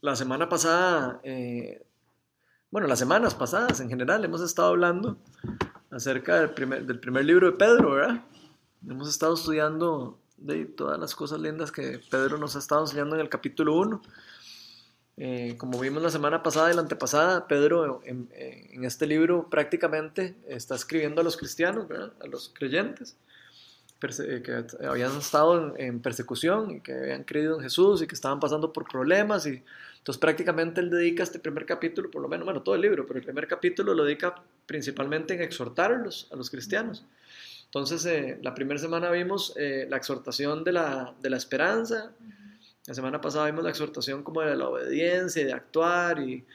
la semana pasada, eh, bueno, las semanas pasadas en general, hemos estado hablando acerca del primer, libro de Pedro, ¿verdad? Hemos estado estudiando todas las cosas lindas que Pedro nos ha estado enseñando en el capítulo 1. Eh, como vimos la semana pasada y la antepasada, Pedro en, en, este libro prácticamente está escribiendo a los cristianos, ¿verdad? a los creyentes, que habían estado en, en, persecución y que habían creído en Jesús y que estaban pasando por problemas. Y, entonces prácticamente él dedica este primer capítulo, por lo menos, bueno, todo el libro, pero el primer capítulo lo dedica principalmente en exhortarlos a los cristianos. Entonces, eh, la primera semana vimos eh, la exhortación de la, de la esperanza, la semana pasada vimos la exhortación como de la obediencia y de actuar y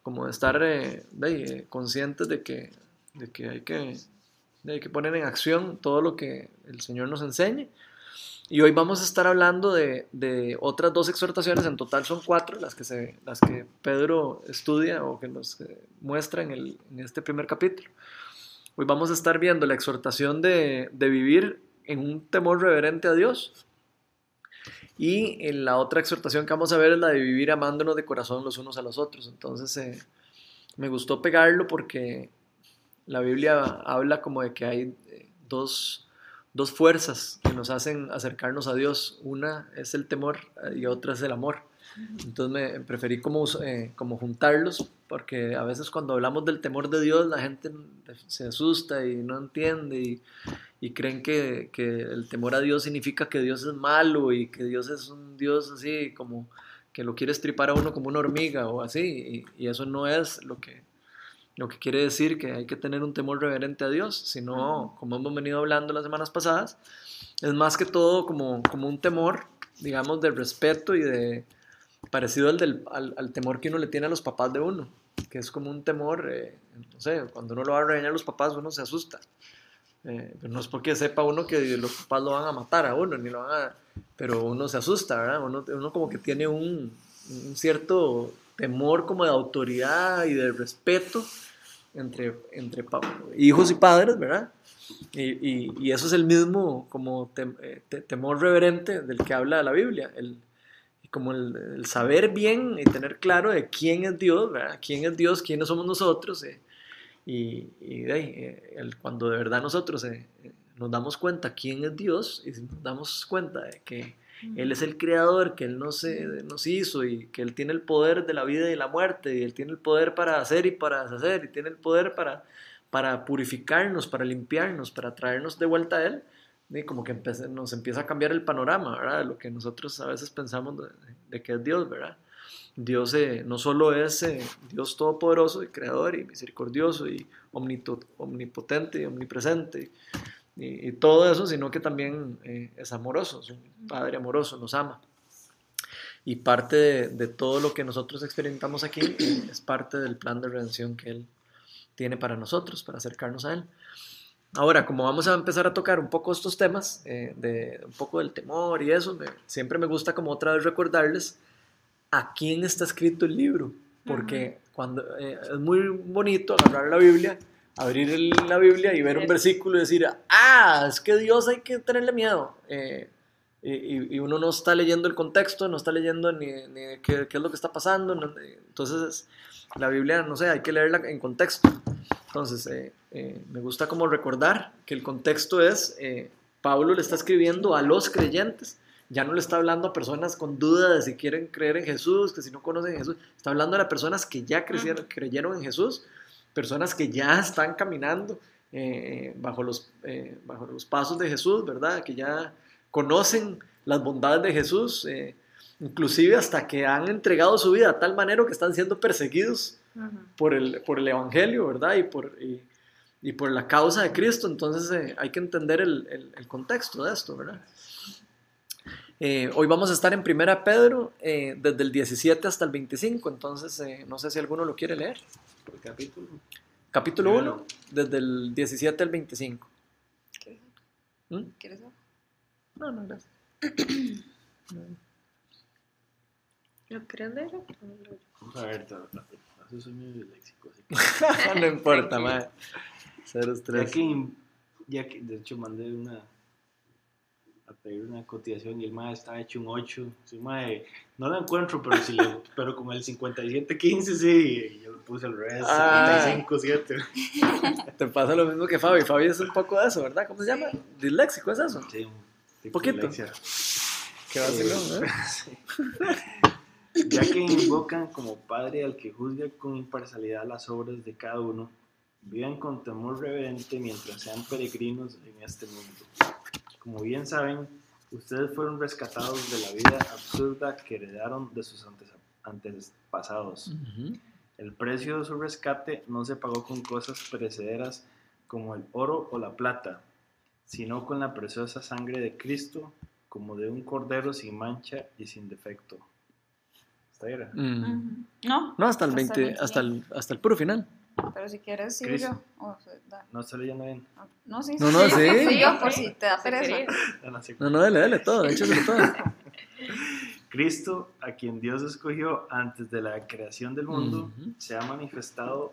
como de estar eh, de, conscientes de que, de que, hay que, de que poner en acción todo lo que el Señor nos enseñe. Y hoy vamos a estar hablando de, de, otras dos exhortaciones, en total son cuatro las que, se, las que Pedro estudia o que nos muestra en, este primer capítulo. Hoy vamos a estar viendo la exhortación de, de vivir en un temor reverente a Dios. Y en la otra exhortación que vamos a ver es la de vivir amándonos de corazón los unos a los otros. Entonces eh, me gustó pegarlo porque la Biblia habla como de que hay eh, dos, dos fuerzas que nos hacen acercarnos a Dios. Una es el temor y otra es el amor. Entonces me preferí como, eh, como juntarlos porque a veces cuando hablamos del temor de Dios la gente se asusta y no entiende y, creen que, que, el temor a Dios significa que Dios es malo y que Dios es un Dios así como que lo quiere estripar a uno como una hormiga o así y eso no es lo que, lo que quiere decir que hay que tener un temor reverente a Dios, sino como hemos venido hablando las semanas pasadas, es más que todo como, como un temor, digamos, de respeto y de parecido al, del, al, al temor que uno le tiene a los papás de uno que es como un temor, eh, no sé, cuando uno lo va a regañar a los papás uno se asusta. Eh, pero no es porque sepa uno que los papás lo van a matar a uno, ni lo van a... Pero uno se asusta, ¿verdad? Uno, uno como que tiene un, un, cierto temor como de autoridad y de respeto entre, entre hijos y padres, ¿verdad? Y, y, y, eso es el mismo como tem, eh, temor reverente del que habla la Biblia, el, como el, el, saber bien y tener claro de quién es Dios, ¿verdad? quién es Dios, quiénes somos nosotros. Eh, y, y de ahí, eh, el, cuando de verdad nosotros eh, nos damos cuenta quién es Dios y nos damos cuenta de que Él es el creador, que Él nos, nos hizo y que Él tiene el poder de la vida y la muerte, y Él tiene el poder para hacer y para deshacer, y tiene el poder para, para purificarnos, para limpiarnos, para traernos de vuelta a Él y como que nos empieza a cambiar el panorama, ¿verdad? De lo que nosotros a veces pensamos de, de que es Dios, ¿verdad? Dios eh, no solo es eh, Dios todopoderoso y creador y misericordioso y omnipotente y omnipresente y, todo eso, sino que también eh, es amoroso, es un Padre amoroso, nos ama. Y parte de, de todo lo que nosotros experimentamos aquí eh, es parte del plan de redención que Él tiene para nosotros, para acercarnos a Él. Ahora, como vamos a empezar a tocar un poco estos temas, eh, de un poco del temor y eso, me, siempre me gusta como otra vez recordarles a quién está escrito el libro, porque uh -huh. cuando eh, es muy bonito agarrar la Biblia, abrir el, la Biblia y ver un versículo y decir, ah, es que Dios hay que tenerle miedo. Eh, y, y, uno no está leyendo el contexto, no está leyendo ni, ni qué, qué, es lo que está pasando. No, entonces, la Biblia, no sé, hay que leerla en contexto. Entonces, eh, eh, me gusta como recordar que el contexto es, eh, Pablo le está escribiendo a los creyentes, ya no le está hablando a personas con dudas de si quieren creer en Jesús, que si no conocen a Jesús, está hablando a las personas que ya crecieron, creyeron en Jesús, personas que ya están caminando eh, bajo, los, eh, bajo los pasos de Jesús, ¿verdad? Que ya conocen las bondades de Jesús, eh, inclusive hasta que han entregado su vida a tal manera que están siendo perseguidos uh -huh. por, el, por el Evangelio, ¿verdad? Y por, y, y por la causa de Cristo. Entonces hay que entender el, el, el, contexto de esto, ¿verdad? Eh, hoy vamos a estar en Primera Pedro eh, desde el 17 hasta el 25, entonces eh, no sé si alguno lo quiere leer. ¿El capítulo? Capítulo 1, desde el 17 al 25. ¿Quieres ¿Mm? ¿Quieres No, no, gracias. ¿Lo quieres leer? Vamos a ver, eso soy medio léxico. Así que... no importa, madre. Cero estrés. Ya que, ya que, de hecho, mandé una a pedir una cotización y el mae estaba hecho un 8. Sí, mae, no lo encuentro, pero, si le- pero con el 5715 sí, yo le puse al revés, Ah. 757. Te pasa lo mismo que Fabi. Fabi es un poco de eso, ¿verdad? ¿Cómo se llama? Disléxico, ¿es eso? Sí, un Poquito. Qué vacilón, ¿eh? Ya que invocan como Padre al que juzga con imparcialidad las obras de cada uno, vivan con temor reverente mientras sean peregrinos en este mundo. Como bien saben, ustedes fueron rescatados de la vida absurda que heredaron de sus antepasados. El precio de su rescate no se pagó con cosas perecederas como el oro o la plata, sino con la preciosa sangre de Cristo, como de un cordero sin mancha y sin defecto. ¿Está bien? Mm. No, No, hasta el Hasta el 20, hasta el, hasta el puro final. Pero si quieres sigo Chris. yo. O sea, da- No estoy leyendo bien. No, sí, No, no, sí. Sí, yo por si te da pereza. Ya no sé. No, no, dale, dale todo, échaselo todo. Cristo, a quien Dios escogió antes de la creación del mundo, se ha manifestado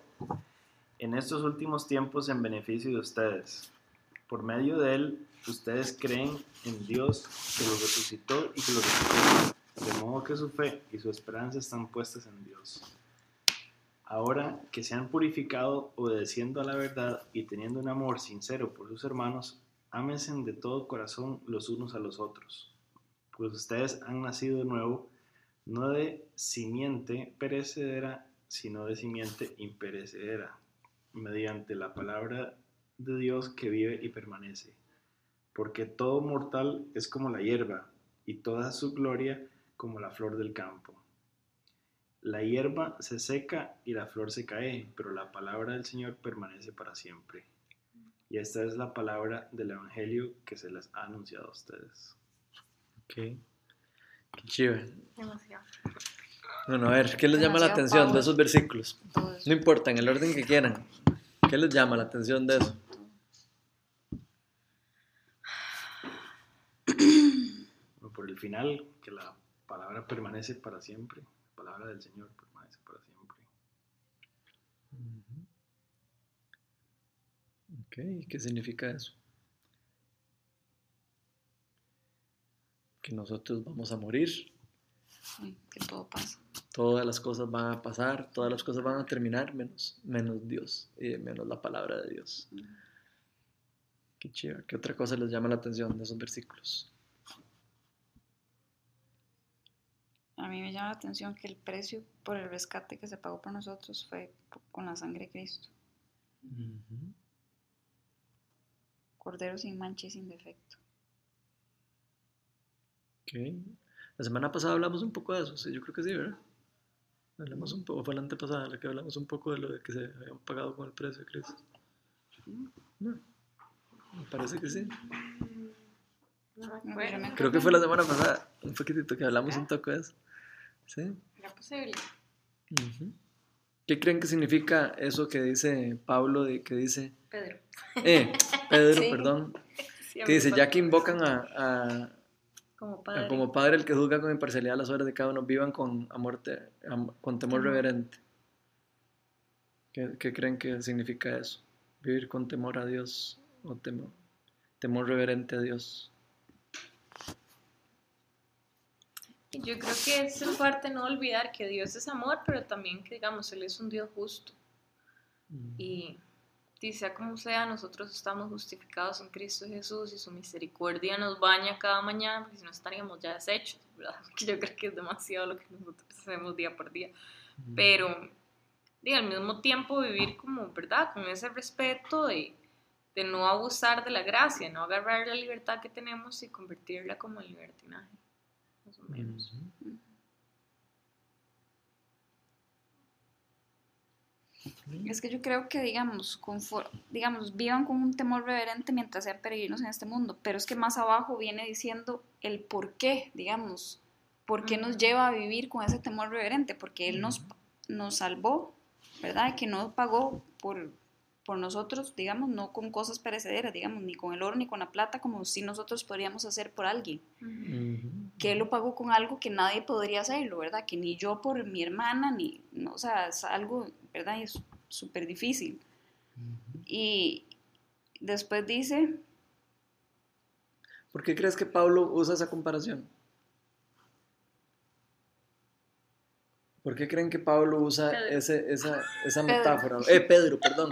en estos últimos tiempos en beneficio de ustedes. Por medio de él, ustedes creen en Dios que lo resucitó y que lo resucitó, de modo que su fe y su esperanza están puestas en Dios. Ahora que se han purificado obedeciendo a la verdad y teniendo un amor sincero por sus hermanos, ámense de todo corazón los unos a los otros, pues ustedes han nacido de nuevo, no de simiente perecedera, sino de simiente imperecedera, mediante la palabra de Dios que vive y permanece. Porque todo mortal es como la hierba, y toda su gloria como la flor del campo. La hierba se seca y la flor se cae, pero la palabra del Señor permanece para siempre. Y esta es la palabra del Evangelio que se les ha anunciado a ustedes. Ok. Qué chido. Demasiado. Bueno, a ver, ¿qué les llama la atención de esos versículos? No importa, en el orden que quieran. ¿Qué les llama la atención de eso? Bueno, por el final, que la palabra permanece para siempre, palabra del Señor permanece para siempre. Ok, ¿y ¿qué significa eso? Que nosotros vamos a morir, que todo pasa. todas las cosas van a pasar, todas las cosas van a terminar, menos, menos Dios, y menos la palabra de Dios. Qué chido. ¿Qué otra cosa les llama la atención de esos versículos? A mí me llama la atención que el precio por el rescate que se pagó por nosotros fue con la sangre de Cristo. Cordero sin mancha y sin defecto. Ok. La semana pasada hablamos un poco de eso, sí, yo creo que sí, ¿verdad? Hablamos un poco, fue la antepasada, la que hablamos un poco de lo de que se habían pagado con el precio de Cristo. No, me parece que sí. No me Yo acuerdo. me Creo que fue la semana pasada, un poquitito que hablamos un toque de eso. ¿Sí? Era posible. ¿Qué creen que significa eso que dice Pablo, de, que dice, Pedro. eh, Pedro, Sí. perdón, que dice, ya que invocan a, a- Como a padre. como Padre el que juzga con imparcialidad las obras de cada uno, vivan con amor, te- am- con temor Temor. reverente. ¿Qué, qué creen que significa eso? Vivir con temor a Dios o temor, temor reverente a Dios. Y Yo creo que es en parte no olvidar que Dios es amor, pero también que, digamos, Él es un Dios justo. Y, y sea como sea, nosotros estamos justificados en Cristo Jesús y su misericordia nos baña cada mañana, porque si no estaríamos ya deshechos, ¿verdad? Que yo creo que es demasiado lo que nosotros hacemos día por día. Pero, y al mismo tiempo vivir como, ¿verdad? Con ese respeto de, de no abusar de la gracia, no agarrar la libertad que tenemos y convertirla como en libertinaje, más o menos. Es que yo creo que, digamos, confor- digamos, vivan con un temor reverente mientras sean peregrinos en este mundo, pero es que más abajo viene diciendo el por qué, digamos, por qué nos lleva a vivir con ese temor reverente, porque Él nos, nos salvó, ¿verdad? Que no pagó por, por nosotros, digamos, no con cosas perecederas, digamos, ni con el oro ni con la plata, como si nosotros podríamos hacer por alguien que él lo pagó con algo que nadie podría hacerlo, ¿verdad? Que ni yo por mi hermana, ni, no, o sea, es algo, ¿verdad? Y es súper difícil. Y después dice, ¿Por qué crees que Pablo usa esa comparación? ¿Por qué creen que Pablo usa Pedro. ese- esa, esa Pedro. metáfora? Eh, Pedro, perdón.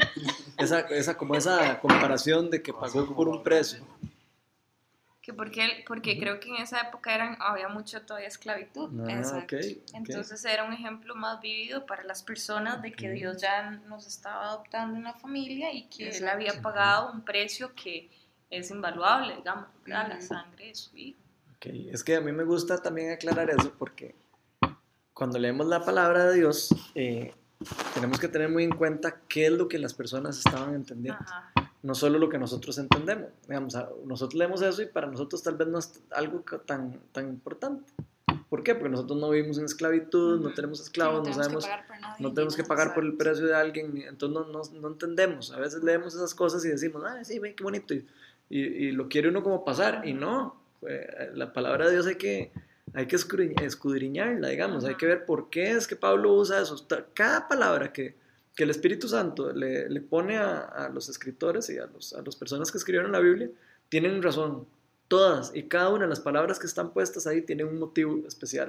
Esa, esa, como esa comparación de que pagó por un precio. Que porque, él- porque creo que en esa época eran, había mucha todavía esclavitud. Ah, Exacto. ok, ok. Entonces era un ejemplo más vivido para las personas de que Ok. Dios ya nos estaba adoptando una familia y que Él Exacto. había pagado un precio que es invaluable, digamos, la sangre de su hijo. Es que a mí me gusta también aclarar eso porque cuando leemos la palabra de Dios, eh, tenemos que tener muy en cuenta qué es lo que las personas estaban entendiendo. Ajá. no solo lo que nosotros entendemos. Digamos, nosotros leemos eso y para nosotros tal vez no es algo tan, tan importante. ¿Por qué? Porque nosotros no vivimos en esclavitud, no tenemos Sí, esclavos, no, tenemos sabemos, que pagar por nadie, no tenemos que pagar por el precio de alguien, entonces no, no, no entendemos. A veces leemos esas cosas y decimos, ah, sí, ve, qué bonito, y, y, y lo quiere uno como pasar, y no. Eh, La palabra de Dios hay que, hay que escudriñ- escudriñarla, digamos, hay que ver por qué es que Pablo usa eso. Cada palabra que, que el Espíritu Santo le, le pone a, a los escritores y a, los, a las personas que escribieron la Biblia, tienen razón. Todas y cada una de las palabras que están puestas ahí tienen un motivo especial.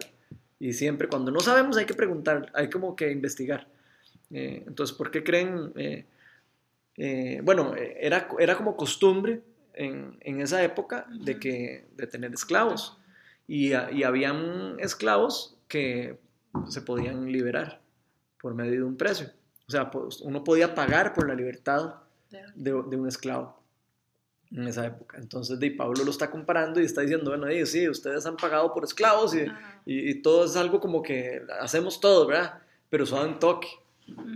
Y siempre cuando no sabemos hay que preguntar, hay como que investigar. Eh, entonces, ¿por qué creen? eh, eh, bueno, era, era como costumbre en, en esa época de, que, de tener esclavos. Y, a- y habían esclavos que se podían liberar por medio de un precio. O sea, pues, uno podía pagar por la libertad De- un esclavo en esa época. Entonces, de Pablo lo está comparando y está diciendo, bueno, di, sí, ustedes han pagado por esclavos y, y, y todo es algo como que hacemos todo, ¿verdad? Pero suave un toque.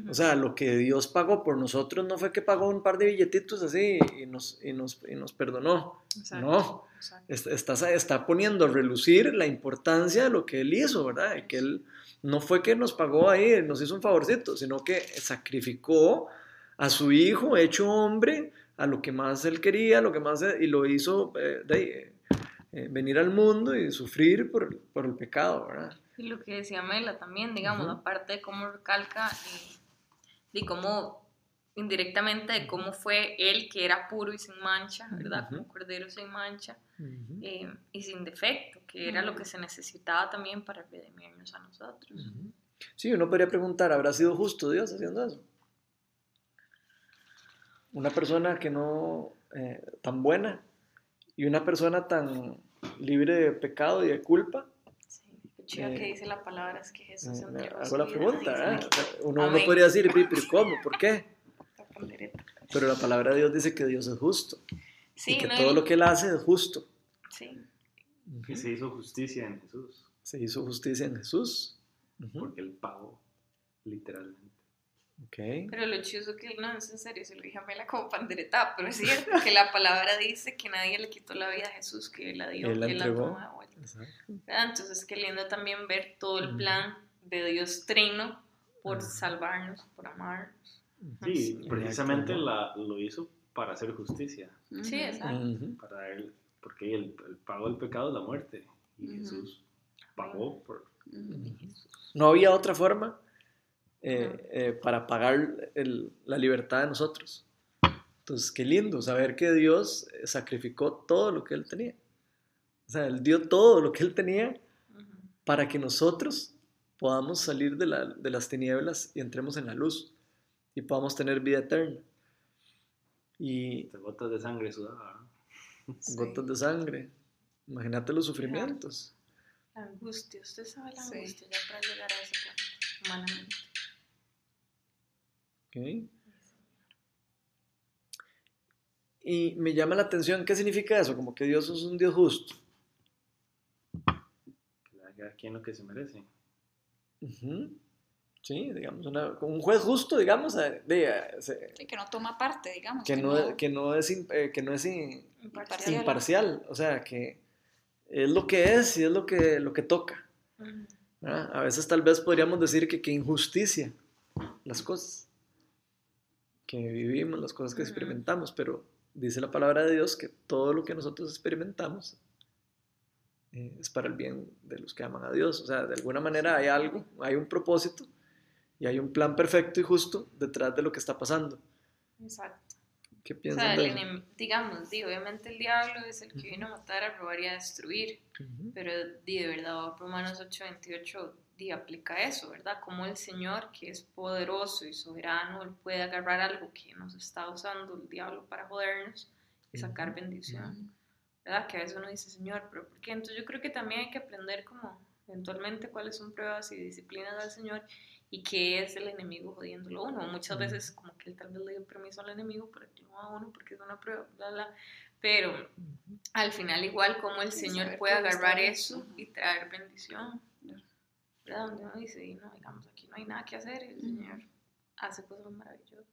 O sea, lo que Dios pagó por nosotros no fue que pagó un par de billetitos así y nos, y nos, y nos perdonó. Exacto, No, exacto. Est- está, está poniendo a relucir la importancia de lo que Él hizo, ¿verdad? Y que Él no fue que nos pagó ahí, nos hizo un favorcito, sino que sacrificó a su hijo hecho hombre, a lo que más Él quería, lo que más, y lo hizo eh, de eh, eh, venir al mundo y sufrir por, por el pecado, ¿verdad? Y lo que decía Mela también, digamos, Ujú. aparte de cómo recalca eh, y cómo indirectamente de cómo fue él que era puro y sin mancha, ¿verdad? Ujú. Como cordero sin mancha eh, y sin defecto, que era lo que se necesitaba también para redimirnos a nosotros. Sí, uno podría preguntar, ¿habrá sido justo Dios haciendo eso? Una persona que no, eh, tan buena y una persona tan libre de pecado y de culpa. Chido Eh, que dice la palabra es que Jesús Eh, entregó hago su la pregunta, sea, Uno, uno podría decir, "Pi, pero ¿cómo? ¿Por qué? Pero la palabra de Dios dice que Dios es justo Sí, y que no, todo y- lo que Él hace es justo. sí, Que se hizo justicia en Jesús, Se hizo justicia en Jesús. Porque Él pagó, literalmente. Ok. Pero lo chido que no es en serio, se lo dije a Mela como pandereta, pero es cierto que la palabra dice que nadie le quitó la vida a Jesús, que él la dio, Él la que él la entregó. tomó de vuelta. Exacto. ¿Verdad? Entonces, qué lindo también ver todo el plan de Dios trino por Ajá. salvarnos, por amarnos. Sí, precisamente la, lo hizo para hacer justicia. Sí, exacto. Para él, porque el, el pago del pecado es la muerte, y. Jesús pagó por. No había otra forma eh, eh, para pagar el- la libertad de nosotros. Entonces, qué lindo saber que Dios eh, sacrificó todo lo que Él tenía. O sea, Él dio todo lo que Él tenía para que nosotros podamos salir de, la- de las tinieblas y entremos en la luz y podamos tener vida eterna. Y gotas de sangre sudada. ¿no? Sí. gotas de sangre. Imagínate los sufrimientos. La angustia, usted sabe la Sí. angustia ya para llegar a ese plan, humanamente. ¿ok? Y me llama la atención, ¿qué significa eso? Como que Dios es un Dios justo. Que cada quien lo que se merece. Ujú. Sí, digamos, una- un juez justo, digamos, eh, de, eh, se- Sí, que no toma parte, digamos. que, no, que no es, eh, que no es in- Imparcial. imparcial, o sea, que es lo que es y es lo que, lo que toca. Ujú. ¿verdad? A veces tal vez podríamos decir que, que injusticia las cosas que vivimos, las cosas que experimentamos, pero dice la palabra de Dios que todo lo que nosotros experimentamos eh, es para el bien de los que aman a Dios. O sea, de alguna manera hay algo, hay un propósito y hay un plan perfecto y justo detrás de lo que está pasando. Exacto. ¿Qué O piensan sea, de eso? digamos, di, obviamente el diablo es el que vino a matar, a robar y a destruir, Ujú. pero di, de verdad Romanos 8:28 di, aplica eso, ¿verdad? Como el Señor, que es poderoso y soberano, Él puede agarrar algo que nos está usando el diablo para jodernos y sacar bendición, ¿verdad? Que a veces uno dice, Señor, pero ¿por qué? Entonces yo creo que también hay que aprender como eventualmente cuáles son pruebas y disciplinas del Señor y qué es el enemigo jodiéndolo a uno. Muchas veces como que él tal vez le dio permiso al enemigo, pero no a uno porque es una prueba, bla, bla. Pero al final igual como el Sí, Señor puede agarrar eso y traer bendición. ¿Verdad? Donde uno dice, "Y no, digamos, aquí no hay nada que hacer, el Señor hace cosas maravillosas.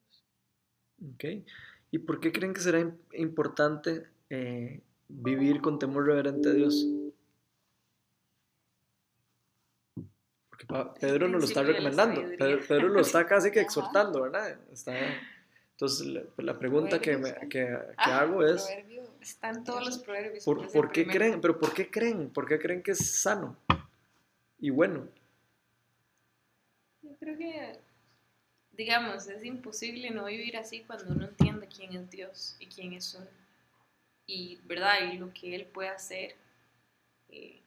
Ok. ¿Y por qué creen que será im- importante eh, vivir con temor reverente a Dios? Porque Pedro nos lo está recomendando. Pedro, Pedro lo está casi que exhortando, ¿verdad? Está, entonces, la, la pregunta que, me- que, que Ah, hago es, proverbio. Están todos los proverbios. ¿por, qué primero. creen? ¿Pero por qué creen? ¿Por qué creen que es sano y bueno? Yo creo que, digamos, es imposible no vivir así cuando uno entiende quién es Dios y quién es uno. Y, ¿verdad? Y lo que Él puede hacer. eh,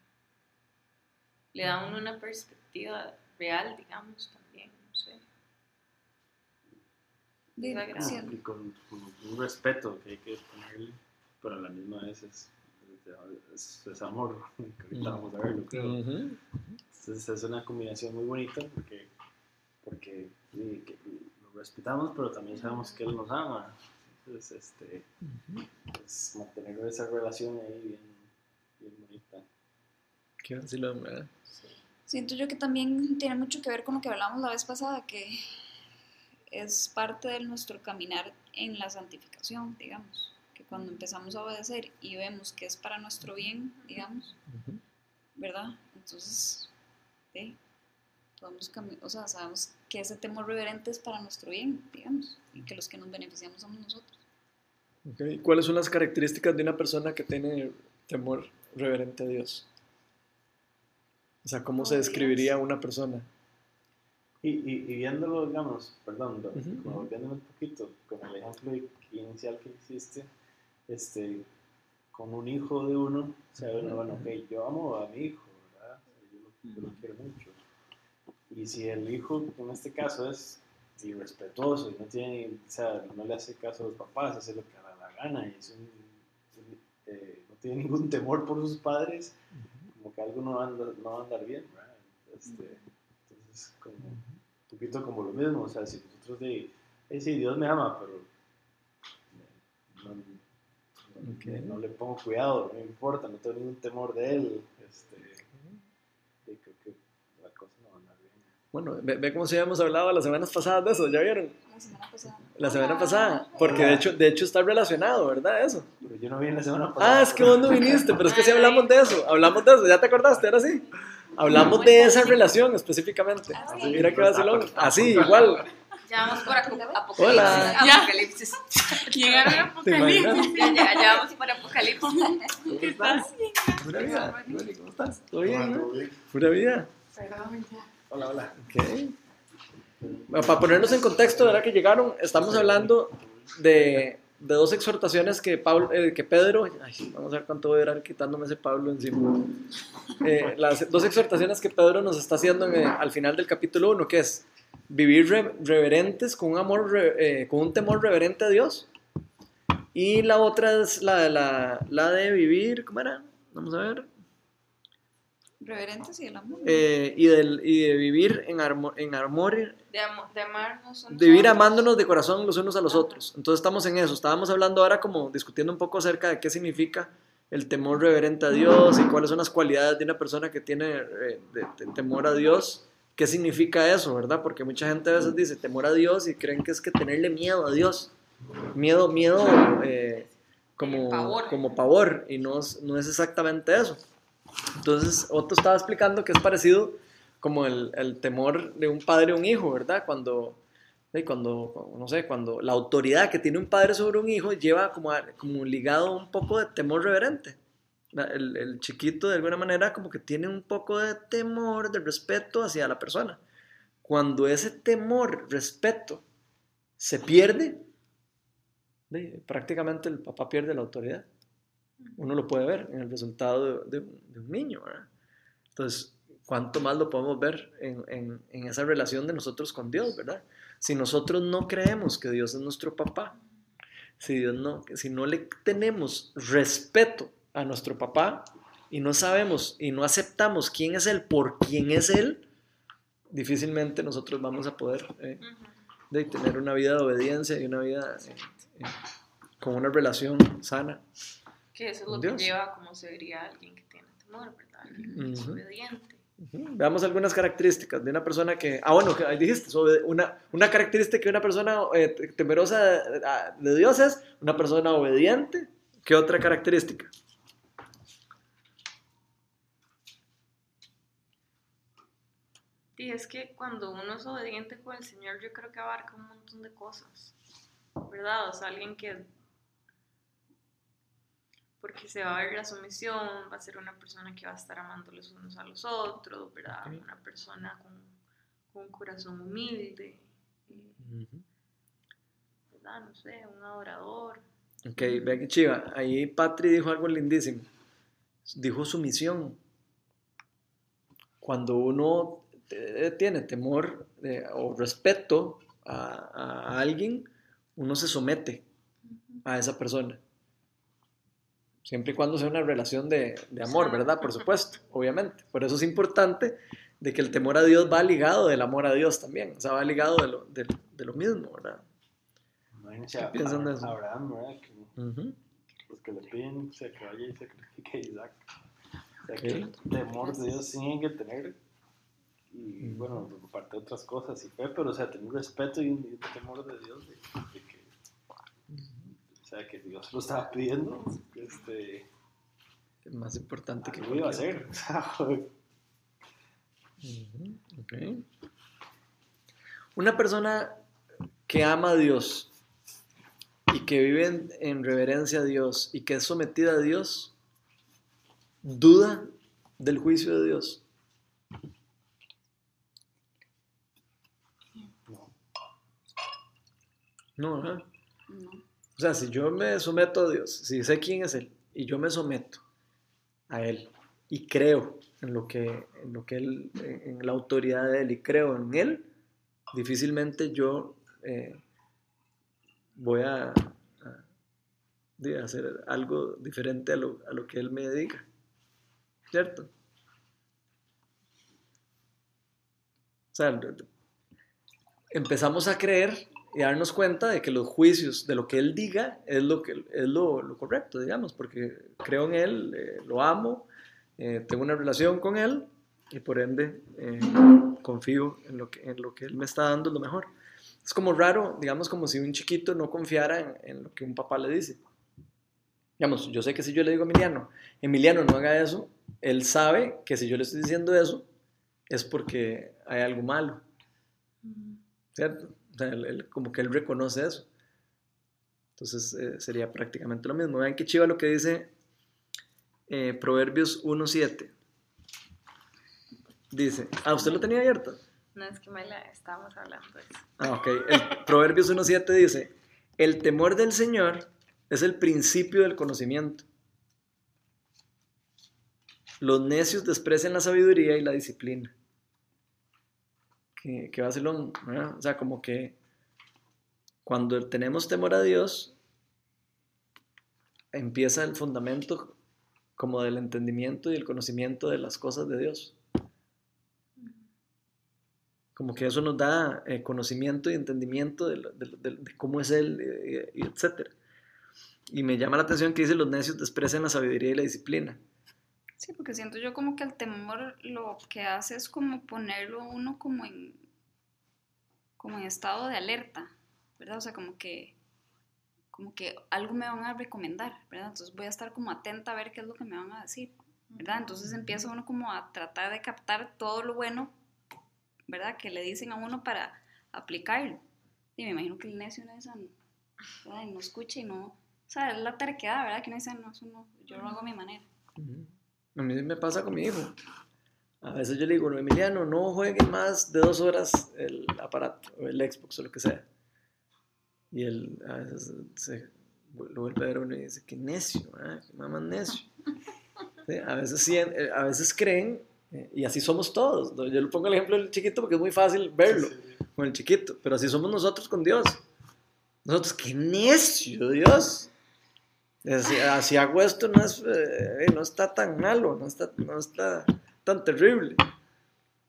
le da a uno una perspectiva real, digamos, también. No sé. Y con, con un respeto que hay que ponerle, pero a la misma vez es, es, es amor, que ahorita vamos a verlo, creo. Entonces es una combinación muy bonita porque, porque sí, que lo respetamos, pero también sabemos que Él nos ama. Entonces, este, Ujú. es mantener esa relación ahí bien, bien bonita. Qué vacilón, ¿verdad? Siento yo que también tiene mucho que ver con lo que hablamos la vez pasada, que es parte de nuestro caminar en la santificación, digamos. Que cuando empezamos a obedecer y vemos que es para nuestro bien, digamos. ¿verdad? Entonces, sí, podemos o sea, sabemos que ese temor reverente es para nuestro bien, digamos, y que los que nos beneficiamos somos nosotros. Ok, ¿y ¿Cuáles son las características de una persona que tiene temor reverente a Dios? O sea, ¿cómo se Oh, Dios. describiría una persona? Y, y, y viéndolo, digamos, perdón, lo- Ujú, como ujú. viéndolo un poquito, con el ejemplo inicial que hiciste, este, con un hijo de uno, o sea, uno, bueno, ok, yo amo a mi hijo, ¿verdad? Yo lo, yo lo quiero mucho. Y si el hijo, en este caso, es irrespetuoso y no tiene, o sea, no le hace caso a los papás, hace lo que le da la gana y es un- eh, no tiene ningún temor por sus padres, como que algo no va a andar, no va a andar bien, ¿verdad? Este, entonces, como un poquito como lo mismo, o sea, si nosotros de, eh, sí, Dios me ama, pero no, no- Ok. no le pongo cuidado, no me importa, no tengo ningún temor de él, este, y creo que la cosa no va a andar bien. Bueno, ve, ve cómo si habíamos hablado las semanas pasadas de eso, ¿ya vieron? La semana pasada. La semana Ah, pasada, porque de hecho, de hecho está relacionado, ¿verdad? Eso. Pero yo no vi en la semana pasada. Ah, es que vos no viniste, pero es que sí hablamos de eso, hablamos de eso, ¿ya te acordaste? Ahora sí. Hablamos de esa relación específicamente. Ah, sí. Mira qué vacilón. Así, igual. Ya vamos por apo- Apocalipsis. Hola. Ya. Apocalipsis. Llegaron a ¿Te imaginas? Ya, ya, ya vamos por Apocalipsis. ¿Cómo estás? Pura vida. ¿Cómo estás? ¿Todo bien? no? Pura vida. Hola, hola. Ok. Bueno, para ponernos en contexto, ¿verdad? Que llegaron, estamos hablando de, de dos exhortaciones que, Pablo, eh, que Pedro, ay, vamos a ver cuánto voy a durar quitándome ese Pablo encima. Eh, las dos exhortaciones que Pedro nos está haciendo en, eh, al final del capítulo 1, que es vivir re- reverentes con un amor, eh, con un temor reverente a Dios. Y la otra es la, la, la de vivir, ¿cómo era? Vamos a ver. Reverentes y el amor. Eh, y, del, y de vivir en, armo- en amor, De, amo- de amarnos. de vivir amándonos de corazón los unos a los otros. Entonces estamos en eso. Estábamos hablando ahora como discutiendo un poco acerca de qué significa el temor reverente a Dios y cuáles son las cualidades de una persona que tiene eh, de- de temor a Dios. ¿Qué significa eso, verdad? Porque mucha gente a veces dice temor a Dios y creen que es que tenerle miedo a Dios. Miedo, miedo eh, como, Pavor. como pavor. Y no es, no es exactamente eso. Entonces, Otto estaba explicando que es parecido como el, el temor de un padre a un hijo, ¿verdad? Cuando, cuando, no sé, cuando la autoridad que tiene un padre sobre un hijo lleva como, a- como ligado un poco de temor reverente. El, chiquito de alguna manera como que tiene un poco de temor, de respeto hacia la persona. Cuando ese temor, respeto, se pierde, de- prácticamente el papá pierde la autoridad. Uno lo puede ver en el resultado de, un- niño, ¿verdad? Entonces, ¿cuánto más lo podemos ver en, esa relación de nosotros con Dios, verdad? Si nosotros no creemos que Dios es nuestro papá, si, Dios no, si no le tenemos respeto a nuestro papá y no sabemos y no aceptamos quién es Él por quién es Él, difícilmente nosotros vamos a poder eh, tener una vida de obediencia y una vida eh, eh, con una relación sana. Que eso es lo Dios. que lleva como se diría alguien que tiene temor, ¿verdad? Alguien que es Ujú. obediente. Ujú. Veamos algunas características de una persona que... Ah, bueno, que ahí dijiste, sobre una, una característica de una persona eh, temerosa de, de Dios es una persona obediente. ¿Qué otra característica? Y es que cuando uno es obediente con el Señor, yo creo que abarca un montón de cosas, ¿verdad? O sea, alguien que, porque se va a ver la sumisión, va a ser una persona que va a estar amando los unos a los otros, ¿verdad? Una persona con, con un corazón humilde, ¿verdad? No sé, un adorador. Ok, vea que chiva. Ahí Patri dijo algo lindísimo. Dijo sumisión. Cuando uno tiene temor eh, o respeto a, a alguien, uno se somete a esa persona. Siempre y cuando sea una relación de, de amor, ¿verdad? Por supuesto, obviamente. Por eso es importante de que el temor a Dios va ligado del amor a Dios también. O sea, va ligado de lo, de- de lo mismo, ¿verdad? Imagínense ¿Qué piensan de eso? Abraham, ¿verdad? Que, Ujú. pues que le piden que vaya y sacrifique a Isaac. O sea, que el temor de Dios tienen que tener. Y bueno, aparte de otras cosas y fe, pero o sea, tener respeto y un, y temor de Dios, de, de sea, que Dios lo estaba pidiendo, este, Es más importante que algo iba a hacer. O sea, joder. Ujú, ok. Una persona que ama a Dios y que vive en, en reverencia a Dios y que es sometida a Dios, duda del juicio de Dios. No. O sea, si yo me someto a Dios, si sé quién es Él y yo me someto a Él y creo en lo que, en lo que Él, en, la autoridad de Él y creo en Él, difícilmente yo eh, voy a, a- hacer algo diferente a lo, a lo que Él me diga. ¿Cierto? O sea, empezamos a creer y darnos cuenta de que los juicios de lo que él diga es lo, que, es lo, lo correcto, digamos, porque creo en él, eh, lo amo, eh, tengo una relación con él y por ende eh, confío en lo, que, en lo que él me está dando es lo mejor. Es como raro, digamos, como si un chiquito no confiara en, en lo que un papá le dice. Digamos, yo sé que si yo le digo a Emiliano, Emiliano no haga eso, él sabe que si yo le estoy diciendo eso es porque hay algo malo. ¿cierto? O sea, él- él- como que él reconoce eso. Entonces eh, sería prácticamente lo mismo. Vean qué chiva lo que dice eh, Proverbios 1.7. Dice, ah, ¿usted lo tenía abierto? No es que me la estábamos hablando de eso. Ah, ok. El Proverbios 1.7 dice, el temor del Señor es el principio del conocimiento. Los necios desprecian la sabiduría y la disciplina. Que, que vacilón, ¿verdad? O sea, como que cuando tenemos temor a Dios, empieza el fundamento como del entendimiento y el conocimiento de las cosas de Dios. Como que eso nos da eh, conocimiento y entendimiento de, de cómo es Él, eh, etc. Y me llama la atención que dice, los necios desprecian la sabiduría y la disciplina. Sí, porque siento yo como que el temor lo que hace es como ponerlo uno como en como en estado de alerta, ¿verdad? O sea, como que como que algo me van a recomendar, ¿verdad? Entonces voy a estar como atenta a ver qué es lo que me van a decir, ¿verdad? Entonces empieza uno como a tratar de captar todo lo bueno, ¿verdad? Que le dicen a uno para aplicarlo. Y me imagino que el necio no. Y no escucha y no... O sea, es la terquedad, ¿verdad? Que no dice, no, eso no, yo lo hago a mi manera. Ujú. A mí me pasa con mi hijo. A veces yo le digo, no, Emiliano, no juegue más de dos horas el aparato, o el Xbox o lo que sea. Y él a veces se, lo vuelve a ver uno y dice, qué necio, ¿eh? qué mamá necio. Sí, a, veces, sí, eh, a veces creen, eh, y así somos todos. Yo le pongo el ejemplo del chiquito porque es muy fácil verlo sí. con el chiquito, pero así somos nosotros con Dios. Nosotros, qué necio, Dios. Así, así hago esto, no, es, eh, no está tan malo, no está, no está tan terrible.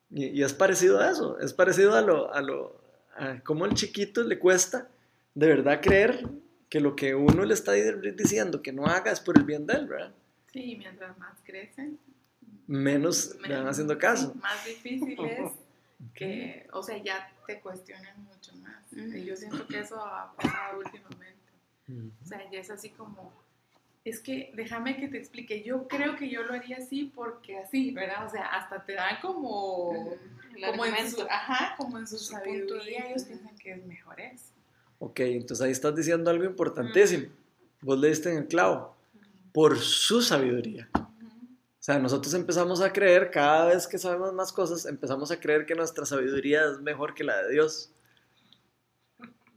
Y, y es parecido a eso, es parecido a lo, a lo, a cómo al chiquito le cuesta de verdad creer que lo que uno le está diciendo que no haga es por el bien de él, ¿verdad? Sí, mientras más crecen, Menos le van haciendo caso. sí, más difícil es que, o sea, ya te cuestionan mucho más. Y yo siento que eso ha pasado últimamente. O sea, ya es así como, es que déjame que te explique, yo creo que yo lo haría así porque así, ¿verdad? O sea, hasta te dan como, El como en su, ajá, como en su, Su punto de sabiduría, vista. ellos piensan que es mejor eso. Ok, entonces ahí estás diciendo algo importantísimo. Vos le diste en el clavo. Por su sabiduría. O sea, nosotros empezamos a creer, cada vez que sabemos más cosas, empezamos a creer que nuestra sabiduría es mejor que la de Dios.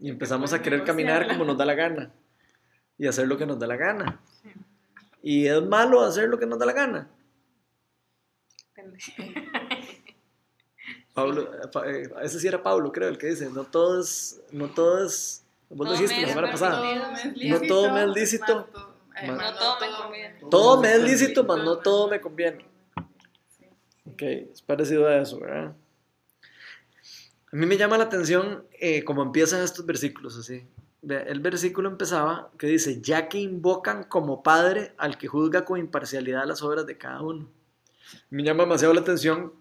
Y empezamos a querer caminar como nos da la gana. Y hacer lo que nos da la gana. Sí. Y es malo hacer lo que nos da la gana. Pablo, eh, eh, ese sí era Pablo, creo, el que dice, no todo es, no todo es, vos lo Todo dijiste la semana pasada. No todo me es lícito. más to- eh, Más- más No todo me conviene. Todo me es lícito, mas no todo me conviene. Ok, es parecido a eso, ¿verdad? A mí me llama la atención eh, cómo empiezan estos versículos así. El versículo empezaba que dice, ya que invocan como padre al que juzga con imparcialidad las obras de cada uno. Me llama demasiado la atención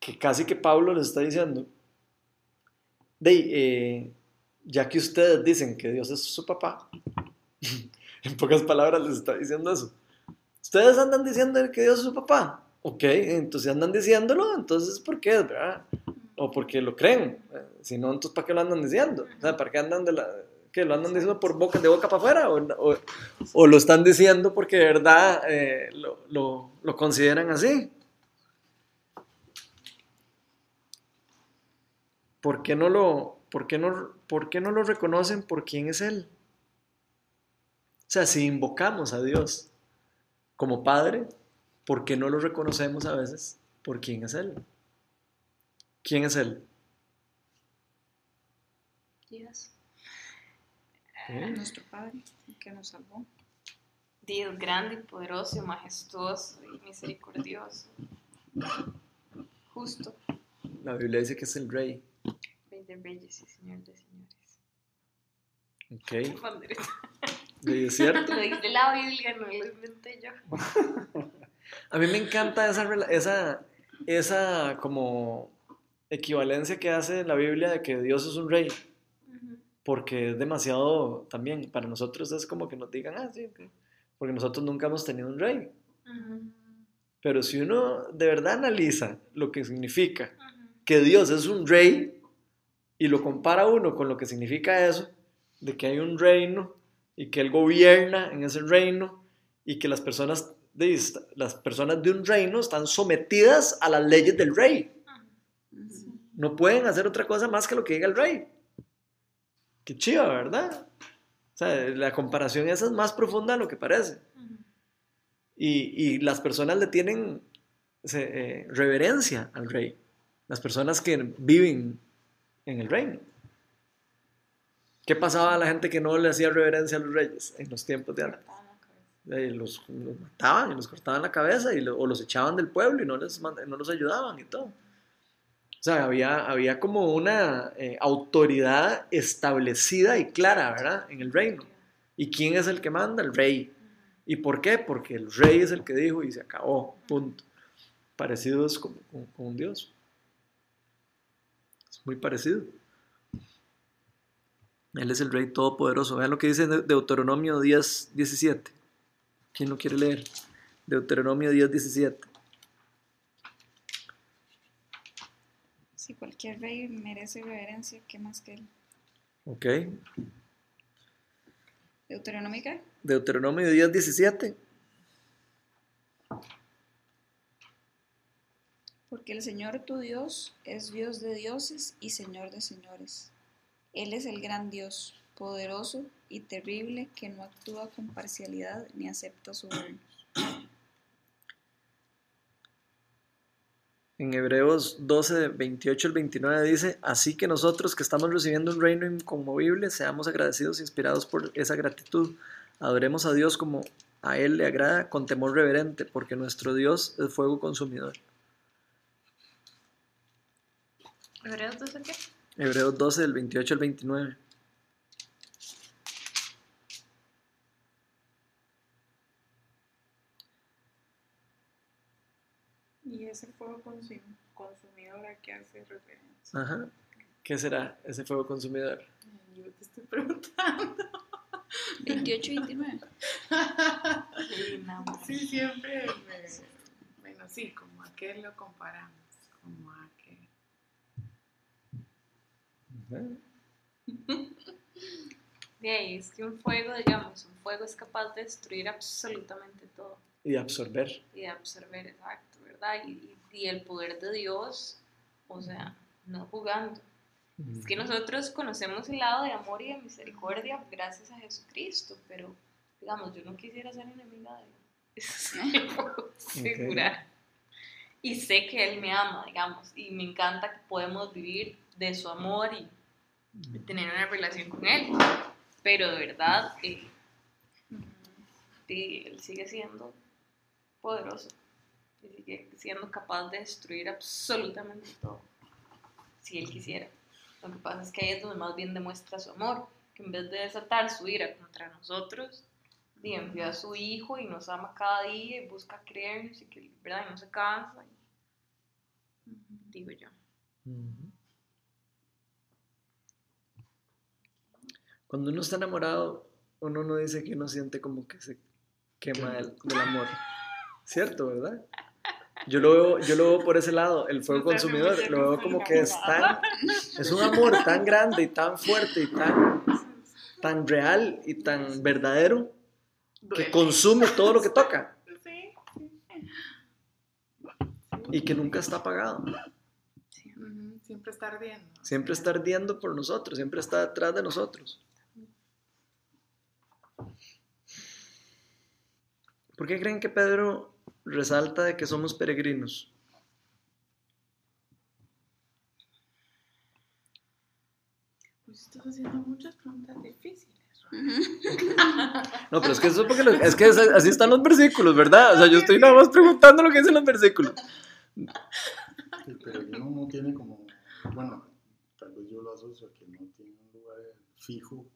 que casi que Pablo les está diciendo, de, eh, ya que ustedes dicen que Dios es su papá, en pocas palabras les está diciendo eso. Ustedes andan diciendo que Dios es su papá. Ok, entonces andan diciéndolo, entonces ¿por qué? ¿verdad? O porque lo creen. Si no, entonces ¿para qué lo andan diciendo? O sea, ¿para qué andan de la... ¿Qué? ¿Lo andan diciendo por boca, de boca para afuera? ¿O, o- o lo están diciendo porque de verdad eh, lo, lo- lo consideran así? ¿Por qué, no lo, por, qué no, ¿Por qué no lo reconocen por quién es Él? O sea, si invocamos a Dios como Padre, ¿por qué no lo reconocemos a veces por quién es Él? ¿Quién es Él? Dios. Nuestro Padre, que nos salvó. Dios grande y poderoso majestuoso y misericordioso. Justo. La Biblia dice que es el Rey. Rey de reyes y Señor de señores. Ok, Pandereta. ¿Y es cierto. Lo dice la Biblia, no lo inventé yo. A mí me encanta esa, esa, esa como equivalencia que hace la Biblia de que Dios es un rey, porque es demasiado también, para nosotros es como que nos digan, ah, sí, ok", porque nosotros nunca hemos tenido un rey. Pero si uno de verdad analiza lo que significa que Dios es un rey y lo compara uno con lo que significa eso, de que hay un reino y que Él gobierna en ese reino y que las personas de, las personas de un reino están sometidas a las leyes del rey. No pueden hacer otra cosa más que lo que diga el rey. Qué chiva, ¿verdad? O sea, la comparación esa es más profunda de lo que parece. Y, y las personas le tienen se, eh, reverencia al rey. Las personas que viven en el reino. ¿Qué pasaba a la gente que no le hacía reverencia a los reyes en los tiempos de antes? Eh, Los, los mataban y los cortaban la cabeza y lo- o los echaban del pueblo y no, les, no los ayudaban y todo. O sea, había, había como una eh, autoridad establecida y clara, ¿verdad? En el reino. ¿Y quién es el que manda? El rey. ¿Y por qué? Porque el rey es el que dijo y se acabó, punto. Parecidos con, con- un Dios. Es muy parecido. Él es el rey todopoderoso. Vean lo que dice De- Deuteronomio 10, 17. ¿Quién lo quiere leer? Deuteronomio 10, 17. Si cualquier rey merece reverencia, ¿qué más que él? Ok. Deuteronomio qué? Deuteronomio 10, 17. Porque el Señor tu Dios es Dios de dioses y Señor de señores. Él es el gran Dios, poderoso y terrible que no actúa con parcialidad ni acepta sobornos. En Hebreos 12, 28 al 29 dice, así que nosotros que estamos recibiendo un reino inconmovible, seamos agradecidos e inspirados por esa gratitud. Adoremos a Dios como a Él le agrada, con temor reverente, porque nuestro Dios es fuego consumidor. ¿Hebreos 12 qué? Hebreos 12, del 28 al 29. Y ese fuego consum- consumidor a qué hace referencia. Ajá. ¿Qué será ese fuego consumidor? Yo te estoy preguntando. 28 y 29. Sí, siempre me- Bueno, sí, como a qué lo comparamos. Como a qué. De ahí es que un fuego, digamos, un fuego es capaz de destruir absolutamente todo Y de absorber. y de absorber, exacto, ¿verdad? Y, el poder de Dios, o sea, no jugando. Es que nosotros conocemos el lado de amor y de misericordia gracias a Jesucristo, pero, digamos, yo no quisiera ser enemiga de Él. Eso sí me puedo asegurar. Y sé que Él me ama, digamos, y me encanta que podemos vivir de su amor y tener una relación con Él. Pero de verdad, eh, Él sigue siendo poderoso y sigue siendo capaz de destruir absolutamente todo, si Él quisiera. Lo que pasa es que ahí es donde más bien demuestra su amor, que en vez de desatar su ira contra nosotros, y envió a su Hijo y nos ama cada día y busca creernos y que ¿verdad? Y no se cansa, digo yo. Cuando uno está enamorado, uno no dice que uno siente como que se quema del, del amor. ¿Cierto, verdad? Yo lo, veo, yo lo veo por ese lado, el fuego No consumidor. Lo veo como que es tan. Es un amor tan grande y tan fuerte y tan, tan real y tan verdadero que consume todo lo que toca Sí, y que nunca está apagado. Siempre está ardiendo. Siempre está ardiendo por nosotros, siempre está detrás de nosotros. ¿Por qué creen que Pedro resalta de que somos peregrinos? Pues estás haciendo muchas preguntas difíciles. No, pero es que eso es porque lo- es que es- así están los versículos, ¿verdad? O sea, yo estoy nada más preguntando lo que dicen los versículos. El peregrino no tiene como, bueno, tal vez yo lo asocio a que no tiene un lugar fijo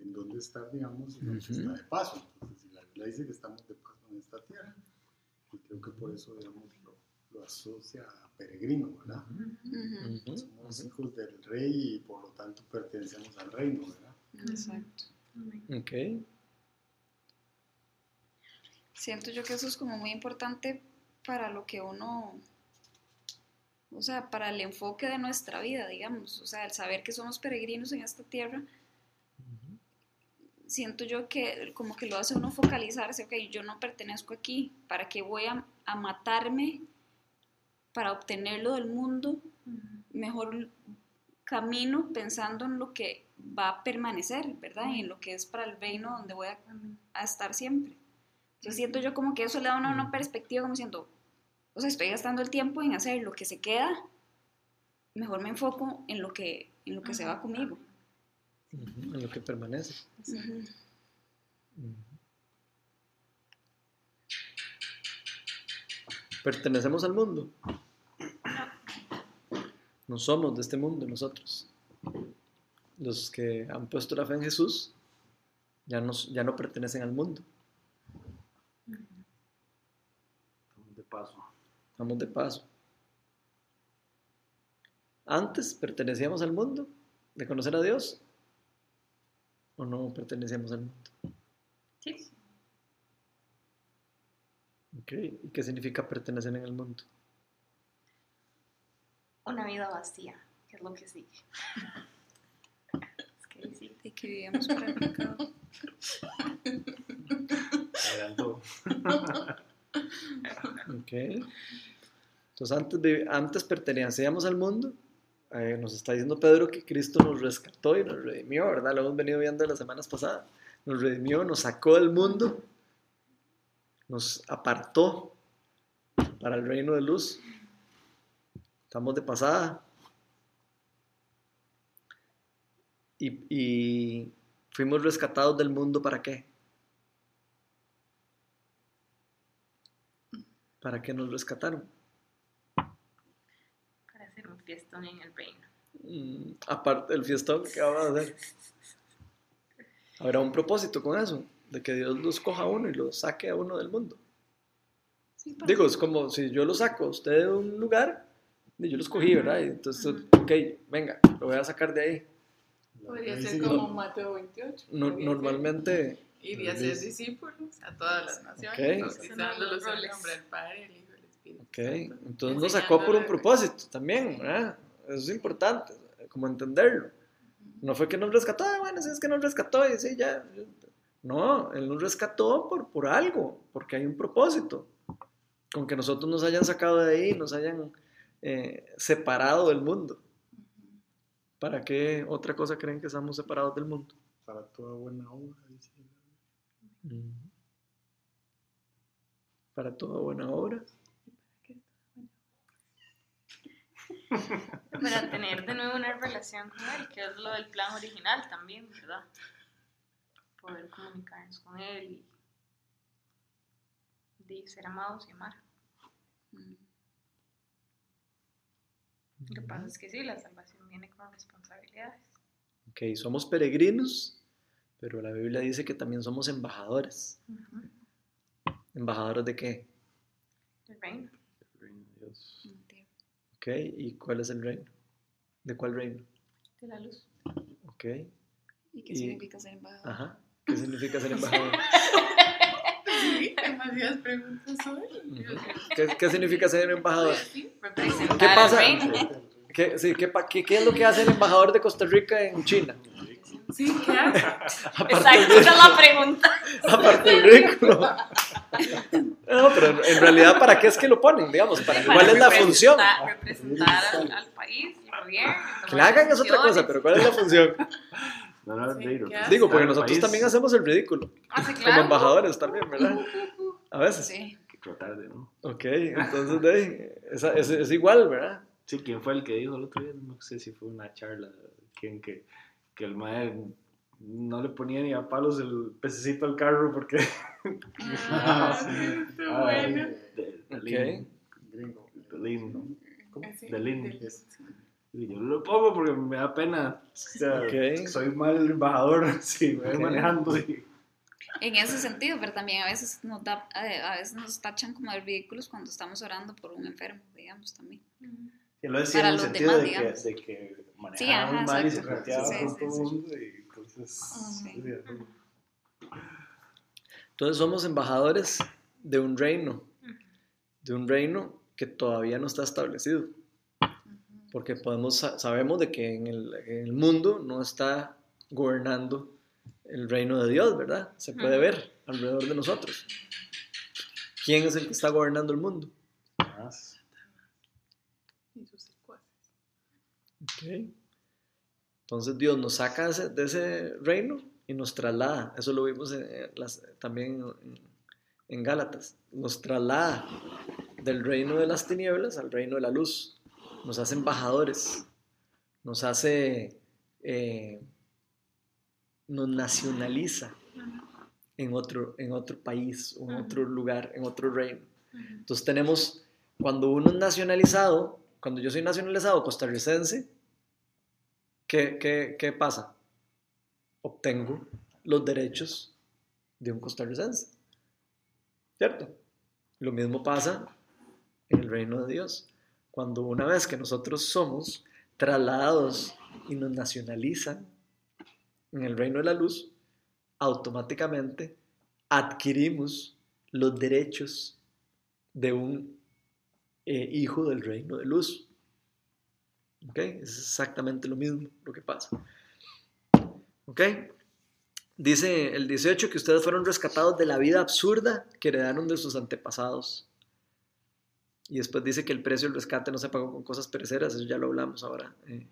en donde estar, digamos, sino que Ujú. está de paso. Entonces, si la Biblia dice que estamos de paso en esta tierra, y creo que por eso, digamos, lo, lo asocia a peregrino, ¿verdad? Somos hijos del rey y por lo tanto pertenecemos al reino, ¿verdad? Exacto. Ok. Siento yo que eso es como muy importante para lo que uno, o sea, para el enfoque de nuestra vida, digamos, o sea, el saber que somos peregrinos en esta tierra, siento yo que como que lo hace uno focalizarse, ok, yo no pertenezco aquí, ¿para qué voy a, a matarme para obtenerlo del mundo? Mejor camino pensando en lo que va a permanecer, ¿verdad? Y en lo que es para el reino donde voy a, a estar siempre. Entonces siento yo como que eso le da a uno una perspectiva como diciendo, o sea, estoy gastando el tiempo en hacer lo que se queda, mejor me enfoco en lo que, en lo que se va conmigo. En lo que permanece. ¿Pertenecemos al mundo? No somos de este mundo nosotros. Los que han puesto la fe en Jesús ya no, ya no pertenecen al mundo. De paso. Vamos de paso. Antes pertenecíamos al mundo de conocer a Dios o no pertenecíamos al mundo. Sí. Ok, ¿Y qué significa pertenecer en el mundo? Una vida vacía, que es lo que sigue. es que sí. De que vivíamos para el pecado. Ok. Entonces antes, antes pertenecíamos al mundo eh, nos está diciendo Pedro que Cristo nos rescató y nos redimió, ¿verdad? Lo hemos venido viendo las semanas pasadas. Nos redimió, nos sacó del mundo, nos apartó para el reino de luz. Estamos de pasada. Y, y fuimos rescatados del mundo para qué? ¿Para qué nos rescataron? Fiestón en el reino. Mm, aparte del fiestón que vamos a hacer. Habrá un propósito con eso, de que Dios los coja a uno y los saque a uno del mundo. Sí, Digo, es como si yo lo saco a usted de un lugar, y yo lo escogí, ¿verdad? Y entonces, ok, venga, lo voy a sacar de ahí. Podría ser como no. Mateo 28. No- ser. normalmente, Ir y hacer discípulos a todas las naciones, Ok. bautizándolos en el nombre del Padre, el Ok, entonces nos sacó por un propósito también, ¿verdad? Eso es importante, como entenderlo. No fue que nos rescató, "Ah, bueno, sí es que nos rescató y sí, ya. No, Él nos rescató por, por algo, porque hay un propósito. Con que nosotros nos hayan sacado de ahí, nos hayan eh, separado del mundo. ¿Para qué otra cosa creen que estamos separados del mundo? Para toda buena obra, dice. Para toda buena obra. Para tener de nuevo una relación con Él, que es lo del plan original también, ¿verdad? Poder comunicarnos con Él y, y ser amados y amar. Lo que pasa es que sí, la salvación viene con responsabilidades. Ok, somos peregrinos, pero la Biblia dice que también somos embajadores. ¿Embajadores de qué? El reino. Reino de Dios. Ok, ¿y cuál es el reino? ¿De cuál reino? De la luz. Ok, ¿Y qué Y- significa ser embajador? ajá. ¿Qué significa ser embajador? Sí, demasiadas preguntas hoy. Ujú. ¿Qué, qué significa ser embajador? Sí, ¿Qué pasa? el reino. ¿Qué, sí, ¿qué, pa- qué- qué es lo que hace el embajador de Costa Rica en China? Sí. Aparte Exacto, esa es la pregunta. aparte del ridículo. No, pero en realidad, ¿para qué es que lo ponen? Digamos, ¿para, ¿cuál es la representar- función? Representar al, al país, al gobierno. Que la hagan es otra cosa, pero ¿cuál es la función? No, no, Sí. Digo, porque nosotros país, también hacemos el ridículo, Ah, sí, como claro. embajadores también, ¿verdad? A veces. Sí. Que tratar de, ¿no? Ok, entonces de ahí, esa- es, es igual, ¿verdad? Sí, ¿quién fue el que dijo el otro día? No sé si fue una charla. ¿Quién que, que el mae no le ponía ni a palos el pececito al carro porque. Ah, sí, está bueno. De, de Ok. Lin, Gringo. de Lin, ¿no? Sí, De Lin. del- Y yo lo pongo porque me da pena. O sea, Ok. Soy mal embajador si me voy Ok. manejando. Y, En ese sentido, pero también a veces nos da, a veces nos tachan como de ridículos cuando estamos orando por un enfermo, digamos también. y lo decía Para en el los sentido demás, de, que, de que manejaba Sí, ajá, muy mal y se Sí, con sí, todo el sí. mundo. Y entonces. Entonces somos embajadores de un reino, de un reino que todavía no está establecido. Porque podemos, sa- sabemos de que en el, en el mundo no está gobernando el reino de Dios, ¿verdad? Se puede ver alrededor de nosotros. ¿Quién es el que está gobernando el mundo? Más. Y sus secuaces. Ok. Entonces Dios nos saca de ese, de ese reino y nos traslada. Eso lo vimos en- en las- también en, en Gálatas. Nos traslada del reino de las tinieblas al reino de la luz. Nos hace embajadores. Nos hace... eh, nos nacionaliza en otro, en otro país, en otro lugar, en otro reino. Entonces tenemos, cuando uno es nacionalizado, cuando yo soy nacionalizado costarricense, ¿qué, qué, qué pasa? Obtengo los derechos de un costarricense. ¿Cierto? Lo mismo pasa en el reino de Dios. Cuando una vez que nosotros somos trasladados y nos nacionalizan en el reino de la luz, automáticamente adquirimos los derechos de un eh, hijo del reino de luz. ¿Ok? Es exactamente lo mismo lo que pasa. ¿Ok? Dice el 18 que ustedes fueron rescatados de la vida absurda que heredaron de sus antepasados. Y después dice que el precio del rescate no se pagó con cosas pereceras, eso ya lo hablamos ahora, eh,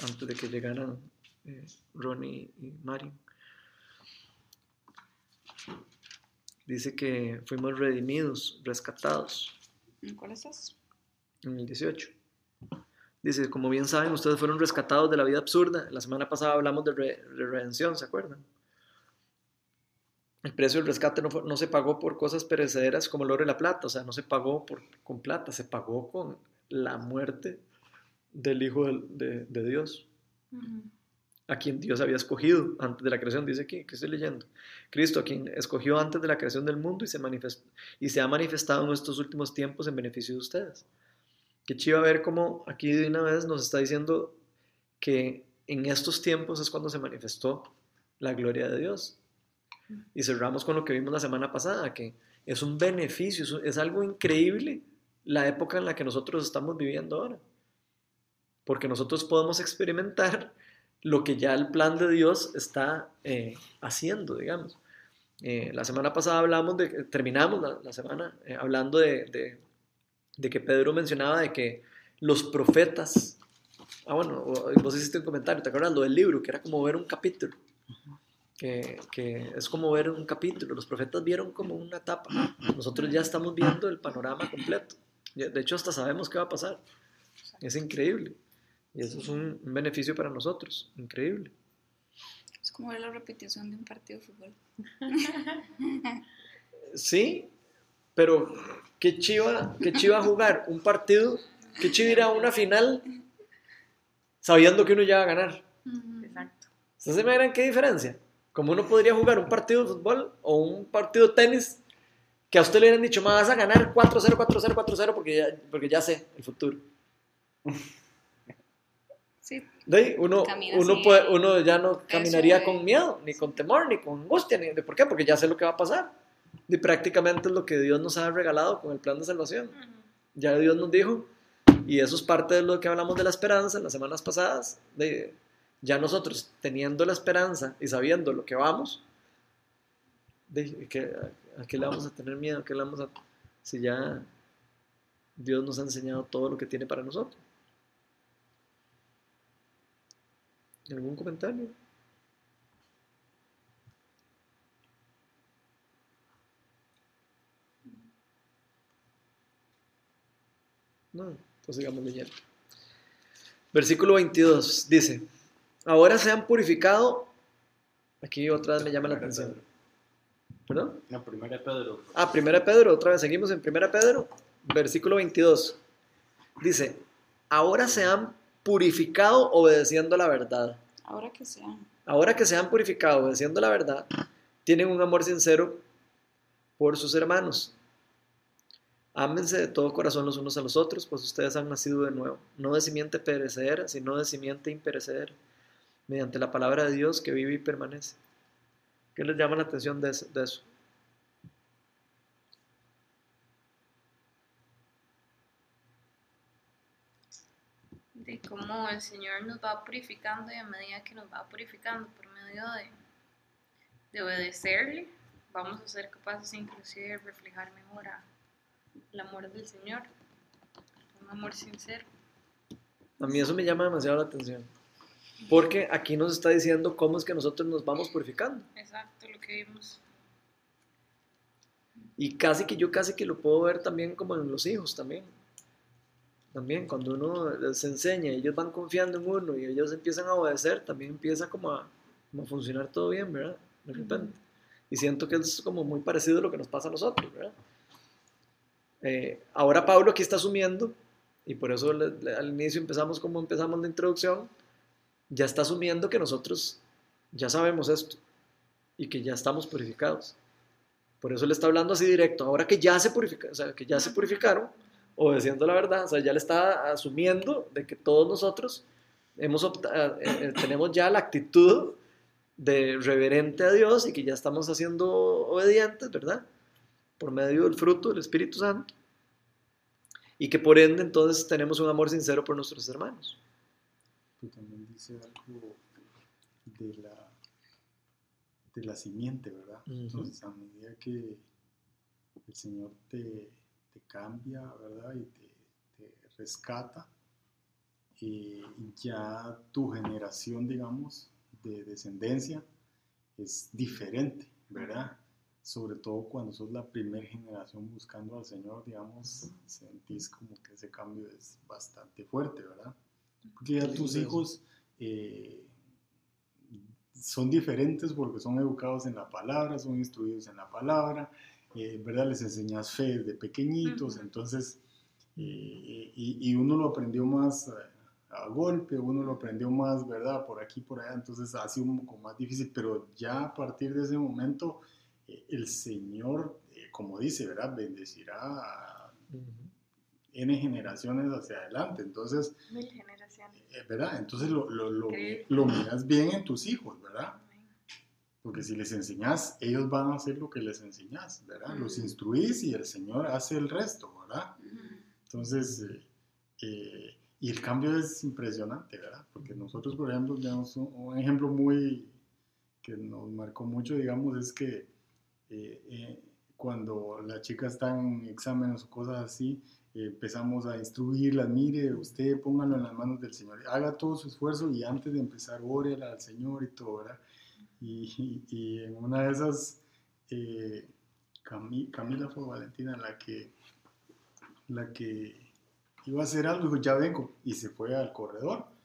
antes de que llegaran eh, Ronnie y Mario. Dice que fuimos redimidos, rescatados. ¿En ¿Cuál es eso? En el 18. Dice, como bien saben, ustedes fueron rescatados de la vida absurda. La semana pasada hablamos de, re- de redención, ¿se acuerdan? El precio del rescate no, fue- no se pagó por cosas perecederas como el oro y la plata, o sea, no se pagó por, con plata, se pagó con la muerte del Hijo de, de Dios, a quien Dios había escogido antes de la creación, dice aquí, que estoy leyendo. Cristo, a quien escogió antes de la creación del mundo y se, manifest- y se ha manifestado en estos últimos tiempos en beneficio de ustedes. Qué chiva ver cómo aquí de una vez nos está diciendo que en estos tiempos es cuando se manifestó la gloria de Dios. Y cerramos con lo que vimos la semana pasada, que es un beneficio, es, algo increíble la época en la que nosotros estamos viviendo ahora. Porque nosotros podemos experimentar lo que ya el plan de Dios está eh, haciendo, digamos. Eh, la semana pasada hablamos de, terminamos la, semana eh, hablando de- de que Pedro mencionaba de que los profetas, ah bueno, vos hiciste un comentario, ¿te acuerdas? Lo del libro, que era como ver un capítulo, que, que es como ver un capítulo, los profetas vieron como una etapa, nosotros ya estamos viendo el panorama completo, de hecho hasta sabemos qué va a pasar, es increíble, y eso es un, un beneficio para nosotros, increíble. Es como ver la repetición de un partido de fútbol. Sí, pero qué chiva, qué chiva jugar un partido, qué chiva ir a una final sabiendo que uno ya va a ganar. Exacto. ¿Ustedes se imaginan qué diferencia? Como uno podría jugar un partido de fútbol o un partido de tenis que a usted le hubieran dicho, "Ma, vas a ganar 4-0, 4-0, 4-0 porque ya, porque ya sé el futuro. Sí, De ahí, uno, uno, puede- uno ya no caminaría de- con miedo, ni con temor, ni con angustia. Ni, ¿de ¿Por qué? Porque ya sé lo que va a pasar. Y prácticamente es lo que Dios nos ha regalado con el plan de salvación. Ya Dios nos dijo, y eso es parte de lo que hablamos de la esperanza en las semanas pasadas, de ya nosotros teniendo la esperanza y sabiendo lo que vamos, de que, ¿a, a qué le vamos a tener miedo? ¿A qué le vamos a, si ya Dios nos ha enseñado todo lo que tiene para nosotros? ¿Algún comentario? No, pues sigamos leyendo. Versículo 22 dice, ahora se han purificado, aquí otra vez me llama la atención. ¿Perdón? La primera de Pedro. Ah, primera Pedro, otra vez seguimos en primera Pedro, versículo 22. Dice, ahora se han purificado obedeciendo la verdad. ahora que sea. Ahora que se han purificado obedeciendo la verdad, tienen un amor sincero por sus hermanos. Ámense de todo corazón los unos a los otros, pues ustedes han nacido de nuevo, no de simiente perecedera, sino de simiente imperecedera, mediante la palabra de Dios que vive y permanece. ¿Qué les llama la atención de eso? de cómo el Señor nos va purificando y a medida que nos va purificando por medio de, de obedecerle, vamos a ser capaces inclusive de reflejar mejor a- el amor del Señor, un amor sincero. A mí eso me llama demasiado la atención, porque aquí nos está diciendo cómo es que nosotros nos vamos purificando. Exacto, lo que vimos. Y casi que yo casi que lo puedo ver también como en los hijos también. También cuando uno les enseña ellos van confiando en uno y ellos empiezan a obedecer, también empieza como a, como a funcionar todo bien, ¿verdad? De repente. Y siento que es como muy parecido a lo que nos pasa a nosotros, ¿verdad? Eh, ahora Pablo aquí está asumiendo, y por eso al inicio empezamos como empezamos la introducción, ya está asumiendo que nosotros ya sabemos esto y que ya estamos purificados. Por eso le está hablando así directo. Ahora que ya se purificaron, o sea, que ya se purificaron, obedeciendo la verdad, o sea, ya le está asumiendo de que todos nosotros hemos eh, eh, tenemos ya la actitud de reverente a Dios y que ya estamos haciendo obedientes, ¿verdad? Por medio del fruto del Espíritu Santo. Y que por ende entonces tenemos un amor sincero por nuestros hermanos. Pero también dice algo de la, de la simiente, ¿verdad? Entonces, a medida que el Señor te, te cambia, ¿verdad? Y te, te rescata. Y ya tu generación, digamos, de descendencia es diferente, ¿verdad? Sobre todo cuando sos la primera generación buscando al Señor, digamos, sentís como que ese cambio es bastante fuerte, ¿verdad? Porque ya tus hijos eh, son diferentes porque son educados en la palabra, son instruidos en la palabra, eh, ¿verdad? Les enseñas fe desde pequeñitos, entonces, eh, y, y, uno lo aprendió más a golpe, uno lo aprendió más, ¿verdad? Por aquí, por allá, entonces ha sido un poco más difícil, pero ya a partir de ese momento, el Señor, como dice, ¿verdad? Bendecirá a N generaciones hacia adelante, entonces... Mil generaciones. ¿Verdad? Entonces lo, lo, lo, lo miras bien en tus hijos, ¿verdad? Porque si les enseñas, ellos van a hacer lo que les enseñas, ¿verdad? Los instruís y el Señor hace el resto, ¿verdad? Entonces, eh, eh, y el cambio es impresionante, ¿verdad? Porque nosotros, por ejemplo, tenemos un, un ejemplo muy que nos marcó mucho, digamos, es que eh, cuando la chica está en exámenes o cosas así, empezamos a instruirla, mire, usted póngalo en las manos del Señor, haga todo su esfuerzo y antes de empezar, ore al Señor y todo, ¿verdad? Y, en una de esas, eh, Camila fue Valentina la que, la que iba a hacer algo, dijo, ya vengo, y se fue al corredor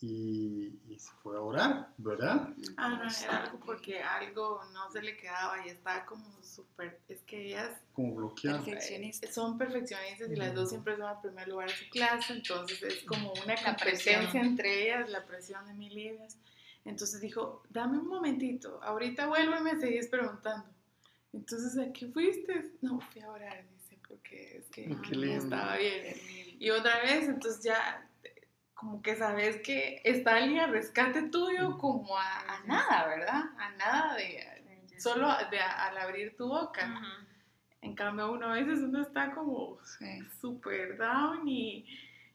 y, y, se fue a orar, ¿verdad? Ah, no, era algo porque algo no se le quedaba y estaba como súper, es que ellas... Como bloqueadas. Perfeccionistas. Son perfeccionistas y las dos siempre son al primer lugar de su clase, entonces es como una competencia entre ellas, la presión de mil libras. Entonces dijo, dame un momentito, ahorita vuelvo y me seguís preguntando. Entonces, ¿a qué fuiste? No, fui a orar, dice, porque es que no estaba bien. Y otra vez, entonces ya como que sabes que está alguien a rescate tuyo como a, a nada, ¿verdad? A nada de, solo de, al abrir tu boca. En cambio, uno a veces uno está como súper down y,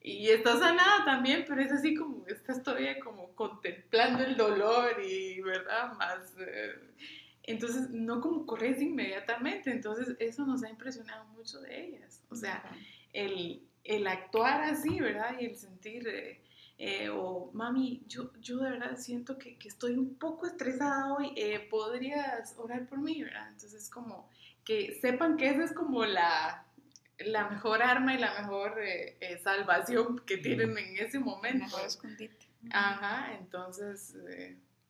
y está sanada también, pero es así como, estás todavía como contemplando el dolor y, ¿verdad? Más... Eh, entonces, no como corres inmediatamente, entonces eso nos ha impresionado mucho de ellas. O sea, el, el actuar así, ¿verdad? Y el sentir, eh, eh, o mami, yo, yo de verdad siento que, que estoy un poco estresada hoy, eh, ¿podrías orar por mí, ¿verdad? Entonces, como que sepan que esa es como la, la mejor arma y la mejor salvación que tienen en ese momento. Mejor escondite. Ajá, entonces,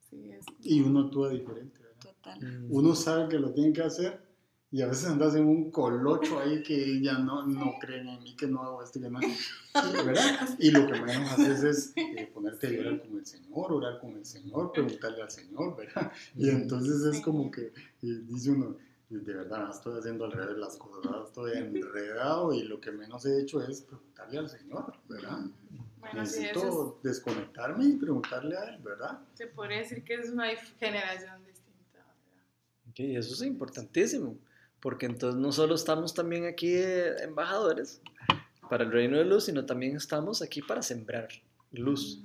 sí, es... Y uno actúa diferente, ¿verdad? Total. Uno sabe que lo tiene que hacer y a veces andas en un colocho ahí que ya no, no creen en mí, que no hago esto. ¿Verdad? Y lo que menos haces es eh, ponerte a llorar con el Señor, orar con el Señor, preguntarle al Señor, ¿verdad? Y entonces es como que eh, dice uno, de verdad, estoy haciendo al revés las cosas, estoy enredado y lo que menos he hecho es preguntarle al Señor, ¿verdad? Bueno, Necesito sí, eso desconectarme y preguntarle a Él, ¿verdad? es- se podría decir que es una generación distinta, ¿verdad? Ok, eso es importantísimo, porque entonces no solo estamos también aquí eh, embajadores para el reino de luz, sino también estamos aquí para sembrar luz.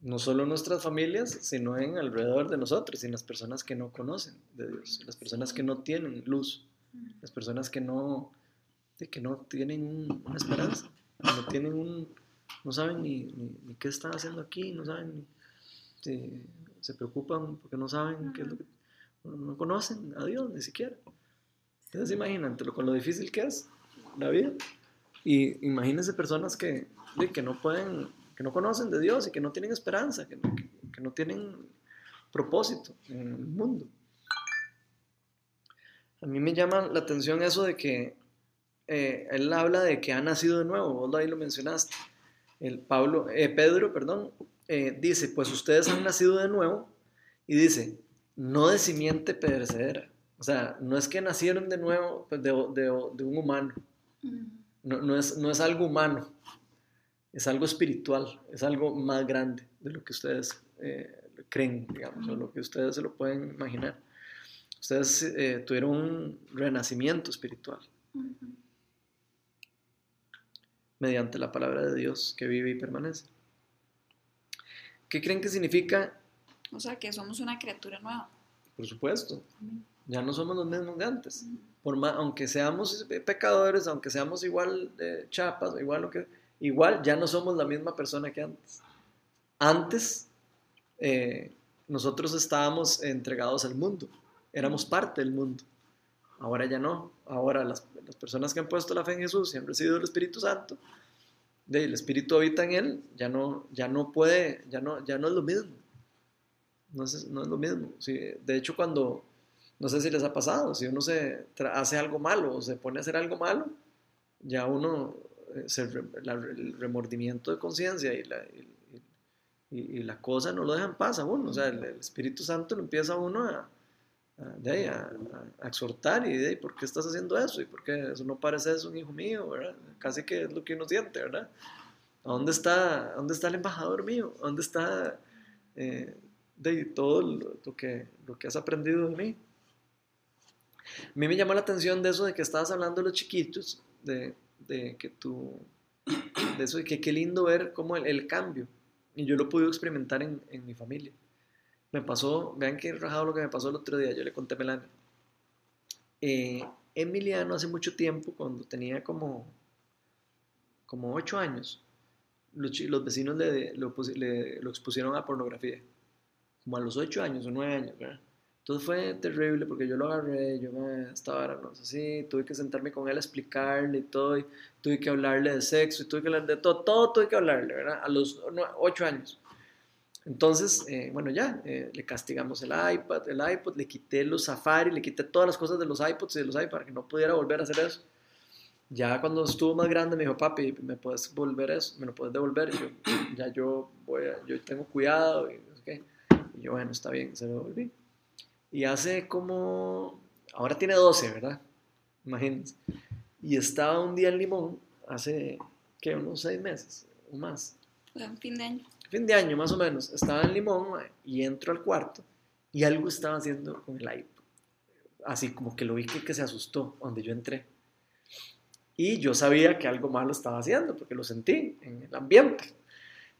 No solo en nuestras familias, sino en alrededor de nosotros y en las personas que no conocen de Dios, las personas que no tienen luz, las personas que no, de que no tienen un- una esperanza, que no tienen un, no saben ni, ni- ni qué están haciendo aquí, no saben, ni- se, se preocupan porque no saben qué es lo que, no conocen a Dios ni siquiera. Imagínate lo- con lo difícil que es la vida. Y imagínense personas que, que no pueden, que no conocen de Dios y que no tienen esperanza, que no, que no tienen propósito en el mundo. A mí me llama la atención eso de que eh, él habla de que ha nacido de nuevo, vos ahí lo mencionaste. El Pablo, eh, Pedro, perdón, eh, dice, pues ustedes han nacido de nuevo y dice, no de simiente perecedera. O sea, no es que nacieron de nuevo pues, de, de- de un humano, no, no es, no es algo humano, es algo espiritual, es algo más grande de lo que ustedes eh, creen, digamos, o lo que ustedes se lo pueden imaginar. Ustedes eh, tuvieron un renacimiento espiritual mediante la palabra de Dios que vive y permanece. ¿Qué creen que significa? O sea, que somos una criatura nueva. por supuesto. Ya no somos los mismos de antes. Por más, aunque seamos pecadores, aunque seamos igual de chapas, igual lo que, igual ya no somos la misma persona que antes. Antes eh, nosotros estábamos entregados al mundo, éramos parte del mundo. Ahora ya no. Ahora las, las personas que han puesto la fe en Jesús y han recibido el Espíritu Santo, de, el Espíritu habita en él, ya no, ya no puede, ya no, ya no es lo mismo. No es, no es lo mismo. Sí, de hecho, cuando, no sé si les ha pasado, si uno se hace algo malo o se pone a hacer algo malo, ya uno, eh, se, el remordimiento de conciencia y la, y, y, la cosa no lo dejan paz a uno. O sea, el, Espíritu Santo lo empieza a uno a, de a, a, exhortar y de por qué estás haciendo eso y por qué eso no parece eso un hijo mío, ¿verdad? Casi que es lo que uno siente, ¿verdad? ¿A dónde está, dónde está el embajador mío? ¿A dónde está eh, todo lo, que, lo que has aprendido de mí? A mí me llamó la atención de eso de que estabas hablando de los chiquitos, de, de que tú, de eso de que qué lindo ver cómo el, el cambio. Y yo lo podido experimentar en, en mi familia. Me pasó, vean qué rajado lo que me pasó el otro día, yo le conté a Melania. Eh, Emiliano hace mucho tiempo, cuando tenía como, como 8 años, los, los vecinos le, lo, expusieron a pornografía. Como a los 8 años o 9 años, ¿verdad? Entonces fue terrible porque yo lo agarré, yo me estaba, no sé si, tuve que sentarme con él a explicarle y todo, y tuve que hablarle de sexo, y tuve que hablar de todo, todo tuve que hablarle, ¿verdad? A los 8 años. Entonces, eh, bueno, ya, eh, le castigamos el iPad, el iPod, le quité los Safari, le quité todas las cosas de los iPods y de los iPads para que no pudiera volver a hacer eso. Ya cuando estuvo más grande me dijo, papi, ¿me puedes volver eso? ¿Me lo puedes devolver? Y yo, ya yo, voy a, yo tengo cuidado y qué. Y yo, bueno, está bien, se lo devolví. Y hace como, ahora tiene 12, ¿verdad? Imagínense. Y estaba un día en Limón, hace, ¿qué? Unos seis meses o más. Un fin de año fin de año más o menos, estaba en Limón y entro al cuarto y algo estaba haciendo con el iPod. Así como que lo vi que, que se asustó donde yo entré. Y yo sabía que algo malo estaba haciendo porque lo sentí en el ambiente.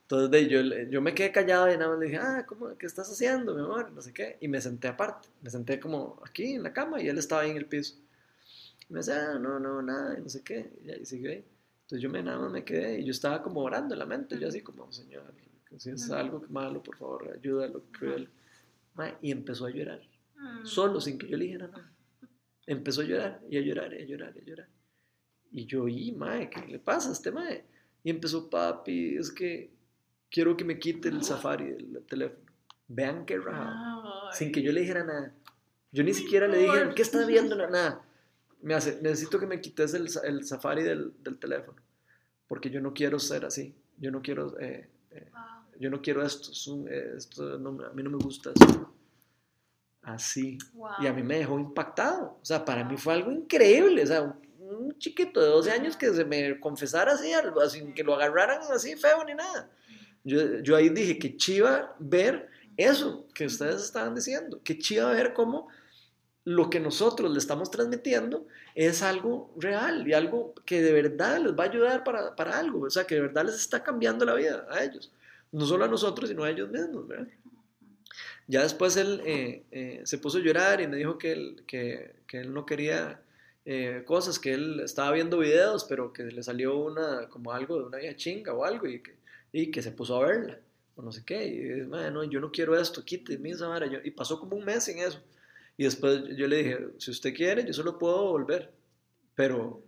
Entonces yo, yo me quedé callado y nada más le dije, ah, ¿cómo, ¿qué estás haciendo, mi amor? No sé qué. Y me senté aparte, me senté como aquí en la cama y él estaba ahí en el piso. Y me decía, ah, no, no, nada, y no sé qué. Y, y siguió ahí. Entonces yo me, nada más me quedé y yo estaba como orando en la mente, yo así como, Señor, si es algo malo, por favor, ayúdalo, cruel. Y empezó a llorar, mm. solo, sin que yo le dijera nada. Empezó a llorar, y a llorar, y a llorar, y a llorar. Y yo, y, mae, ¿qué le pasa a este mae? Y empezó, papi, es que quiero que me quite el safari del teléfono. Vean qué raro. Sin que yo le dijera nada. Yo ni siquiera le dije, ¿qué estás viendo? Nada. Me hace, necesito que me quites el, el safari del, del, teléfono. Porque yo no quiero ser así. Yo no quiero eh, eh, yo no quiero esto, esto a mí no me gusta eso. Así. Y a mí me dejó impactado. O sea, para mí fue algo increíble. O sea, un, chiquito de 12 años que se me confesara así, sin que lo agarraran así feo ni nada. Yo, yo ahí dije que chiva ver eso que ustedes estaban diciendo. Que chiva ver cómo lo que nosotros le estamos transmitiendo es algo real y algo que de verdad les va a ayudar para, para algo. O sea, que de verdad les está cambiando la vida a ellos no solo a nosotros, sino a ellos mismos, ¿verdad? Ya después él eh, eh, se puso a llorar y me dijo que él, que, que él no quería eh, cosas, que él estaba viendo videos, pero que le salió una, como algo de una vieja chinga o algo y que, y que se puso a verla, o no sé qué, y bueno, yo no quiero esto, quíteme esa vara, y pasó como un mes en eso. Y después yo le dije, si usted quiere, yo solo puedo volver, pero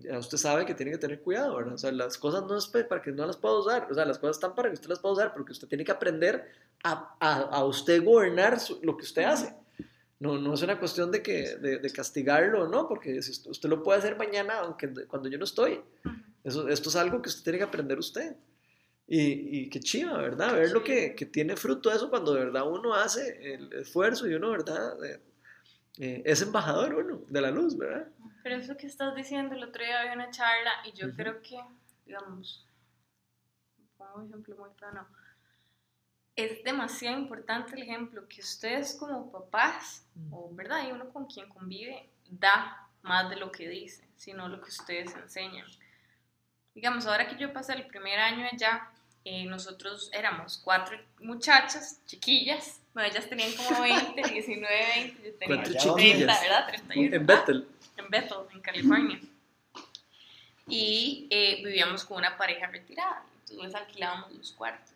ya usted sabe que tiene que tener cuidado, ¿verdad? O sea, las cosas no es para que no las pueda usar, o sea, las cosas están para que usted las pueda usar, porque usted tiene que aprender a, a, a usted gobernar lo que usted hace. No, no es una cuestión de, que, de, de castigarlo, ¿no? Porque usted, lo puede hacer mañana, aunque cuando yo no estoy. Eso, esto es algo que usted tiene que aprender usted. Y, y qué chiva, ¿verdad? Ver lo que, que, tiene fruto eso cuando de verdad uno hace el esfuerzo y uno, ¿verdad? Eh, es embajador uno de la luz, ¿verdad? Pero eso que estás diciendo, el otro día había una charla y yo creo que, digamos, pongo un ejemplo muy plano, es demasiado importante el ejemplo que ustedes como papás, o verdad, y uno con quien convive, da más de lo que dice, sino lo que ustedes enseñan. Digamos, ahora que yo pasé el primer año allá, eh, nosotros éramos cuatro muchachas, chiquillas, bueno, ellas tenían como 20, 19, 20, yo tenía Cuatro 30, chiquillas. ¿verdad? 31. En Bethel. en Bethel, en California. Y eh, vivíamos con una pareja retirada, entonces alquilábamos los cuartos.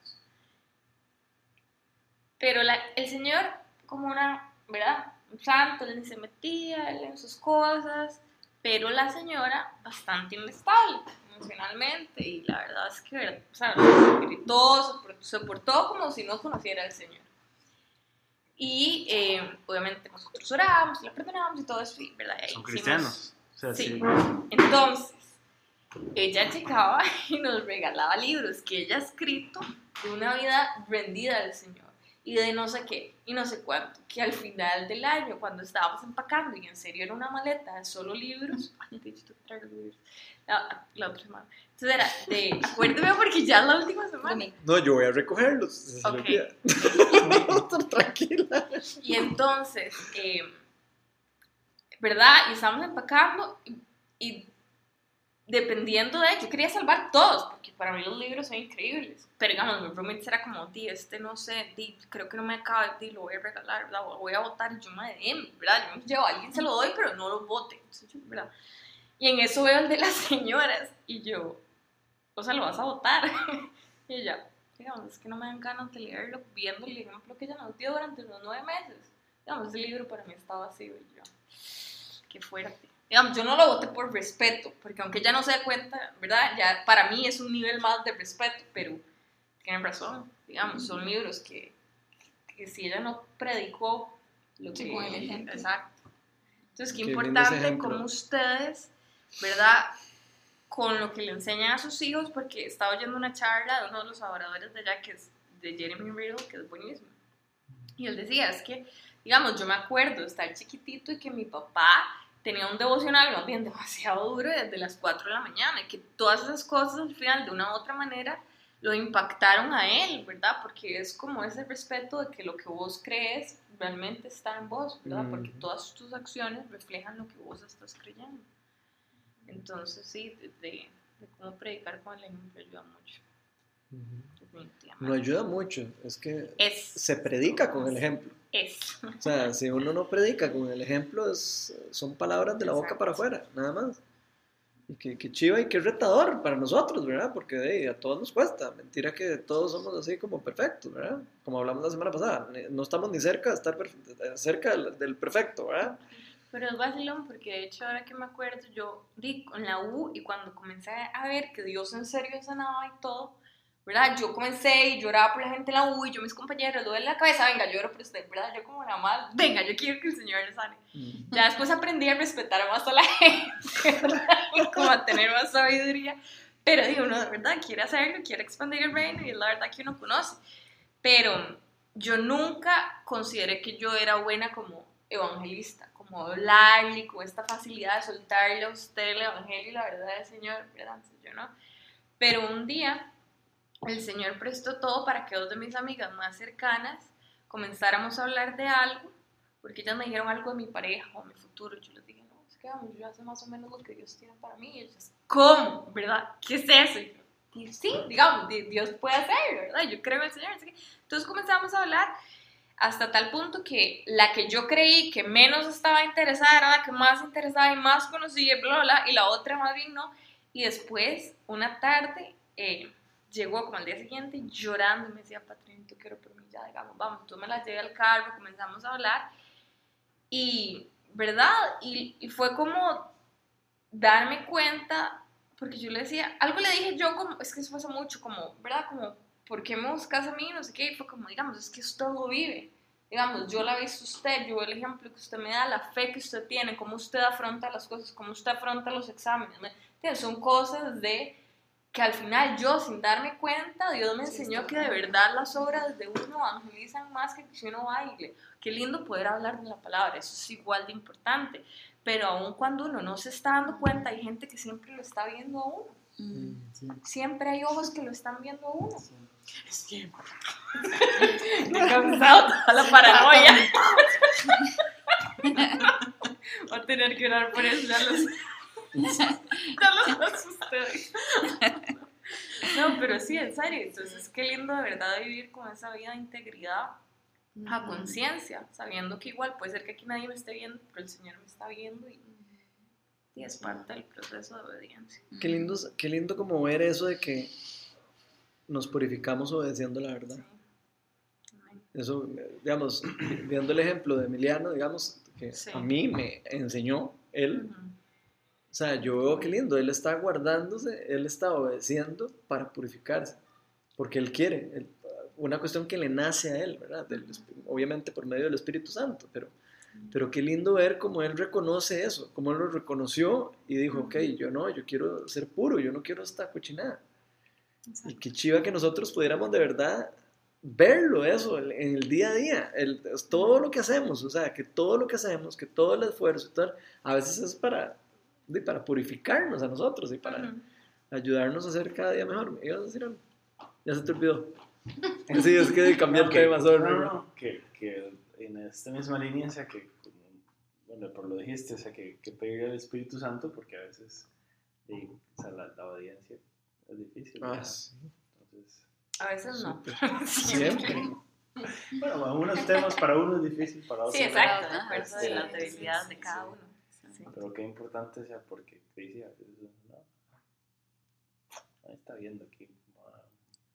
Pero la- el señor, como una, ¿verdad? Un santo, él ni se metía, él en sus cosas, pero la señora bastante inestable emocionalmente y la verdad es que, o sea, gritó, se por- se portó como si no conociera al señor. Y eh, obviamente nosotros orábamos, la perdonábamos y todo eso, y, ¿verdad? Ahí Son hicimos- cristianos. O sea, Sí. sí. Entonces, ella llegaba y nos regalaba libros que ella ha escrito de una vida rendida al Señor y de no sé qué y no sé cuánto. Que al final del año, cuando estábamos empacando y en serio era una maleta de solo libros. La, la otra semana. Entonces era de, acuérdeme porque ya es la última semana. No, yo voy a recogerlos. si se le Ok. olvida. Tranquila. Y entonces, eh, ¿verdad? Y estábamos empacando y, y dependiendo de, yo quería salvar todos, porque para mí los libros son increíbles. Pero digamos, mi roommate era como, di, este no sé, di, creo que no me acaba, di, lo voy a regalar, lo voy a votar yo me de ¿verdad? Yo me llevo alguien, se lo doy, pero no lo vote. Y en eso veo el de las señoras y yo, o sea, lo vas a votar. y ella, digamos, es que no me dan ganas de leerlo viendo el ejemplo que ella nos dio durante los nueve meses. Digamos, ese libro para mí estaba vacío y yo, qué fuerte. Digamos, yo no lo voté por respeto, porque aunque ella no se dé cuenta, ¿verdad? Ya para mí es un nivel más de respeto, pero tienen razón, digamos, son libros que, que si ella no predicó lo Sí, que... con el ejemplo. Exacto. Entonces, qué Qué importante como ustedes, ¿verdad? Con lo que le enseñan a sus hijos, porque estaba oyendo una charla de uno de los adoradores de allá, que es de Jeremy Riddle, que es buenísimo. Y él decía, es que, digamos, yo me acuerdo de estar chiquitito y que mi papá tenía un devocional más bien demasiado duro desde las 4 de la mañana y que todas esas cosas al final de una u otra manera lo impactaron a él, ¿verdad? Porque es como ese respeto de que lo que vos crees realmente está en vos, ¿verdad? Porque todas tus acciones reflejan lo que vos estás creyendo. Entonces, sí, de, de- de cómo predicar con el ejemplo ayuda mucho, definitivamente. No ayuda mucho, es que Es, se predica con el ejemplo. Es. O sea, si uno no predica con el ejemplo, es- son palabras de la boca para afuera, nada más. Y que, que chiva y que retador para nosotros, ¿verdad? Porque de, a todos nos cuesta. Mentira que todos somos así como perfectos, ¿verdad? Como hablamos la semana pasada. No estamos ni cerca de estar perfe- cerca del, del perfecto, ¿verdad? Pero es vacilón porque de hecho ahora que me acuerdo yo di con la U y cuando comencé a ver que Dios en serio sanaba y todo, ¿verdad? Yo comencé y lloraba por la gente en la U y yo mis compañeros, lo de la cabeza, venga, lloro por usted, ¿verdad? Yo como la más, venga, yo quiero que el Señor le sane. Ya después aprendí a respetar más a la gente, ¿verdad? Y como a tener más sabiduría. Pero digo, uno de verdad quiere hacerlo, quiere expandir el reino y es la verdad que uno conoce. Pero yo nunca consideré que yo era buena como evangelista, como hablarle, con esta facilidad de soltarle a usted el evangelio y la verdad del Señor, ¿verdad? Entonces, yo no. Pero un día el Señor prestó todo para que dos de mis amigas más cercanas comenzáramos a hablar de algo, porque ellas me dijeron algo de mi pareja o mi futuro. Yo les dije, no, es que vamos, yo ya sé más o menos lo que Dios tiene para mí. Y ellas, ¿cómo? ¿Verdad? ¿Qué es eso? Y yo, "Y sí, digamos, di- Dios puede hacerlo, ¿verdad? Yo creo en el Señor. Entonces comenzamos a hablar hasta tal punto que la que yo creí que menos estaba interesada era la que más interesada y más conocía, bla, bla, y la otra más bien no. Y después, una tarde, eh, llegó como al día siguiente llorando y me decía, Patrinito, quiero por mí, ya, digamos, vamos, tú me la llevé al carro, comenzamos a hablar. Y, ¿verdad? Y, y fue como darme cuenta, porque yo le decía, algo le dije yo como, es que eso pasa mucho, como, ¿verdad? Como, ¿por qué me buscas a mí? No sé qué, y fue como, digamos, es que usted lo vive. Digamos, yo la he visto usted, yo el ejemplo que usted me da, la fe que usted tiene, cómo usted afronta las cosas, cómo usted afronta los exámenes. ¿me? Son cosas de que al final yo, sin darme cuenta, Dios me enseñó que de verdad las obras de uno evangelizan más que si uno baile. Qué lindo poder hablar de la palabra, eso es igual de importante. Pero aun cuando uno no se está dando cuenta, hay gente que siempre lo está viendo a uno. Mm. Sí, Siempre hay ojos que lo están viendo a uno. sí. Es que Me causado toda la paranoia. Voy a tener que orar por eso, ya los, ya los asusté. No, pero sí, en serio. Entonces, qué lindo de verdad vivir con esa vida de integridad a conciencia, sabiendo que igual puede ser que aquí nadie me esté viendo, pero el Señor me está viendo y, y es parte del proceso de obediencia. Qué lindo, qué lindo como ver eso de que nos purificamos obedeciendo la verdad. Sí. Eso, digamos, viendo el ejemplo de Emiliano, digamos, que Sí. a mí me enseñó él. Sea, yo veo qué lindo, él está guardándose, él está obedeciendo para purificarse, porque él quiere, él- una cuestión que le nace a él, ¿verdad? Del obviamente por medio del Espíritu Santo, pero, pero qué lindo ver cómo él reconoce eso, cómo él lo reconoció y dijo, ok, yo no, yo quiero ser puro, yo no quiero esta cochinada. Y qué chiva que nosotros pudiéramos de verdad verlo eso en el día a día, el, todo lo que hacemos, o sea, que todo lo que hacemos, que todo el esfuerzo y tal, a veces es para, de- para purificarnos a nosotros y para Ujú. ayudarnos a ser cada día mejor. ¿Me ibas a decir algo? Ya se te olvidó. Sí, es que cambié el Ok, tema, sorry. No, no, que, que en esta misma línea, o sea, que, bueno, por lo dijiste, o sea, que, que pedir al Espíritu Santo, porque a veces y, o sea, la, la obediencia es difícil. Ah, sí, Entonces, a veces no. siempre. Bueno, algunos temas para uno es difícil, para otros Sí, exacto, de acuerdo sí, de las sí, debilidades sí, de cada sí. uno. Pero qué importante sea porque te dice, a veces, no, ahí está viendo aquí,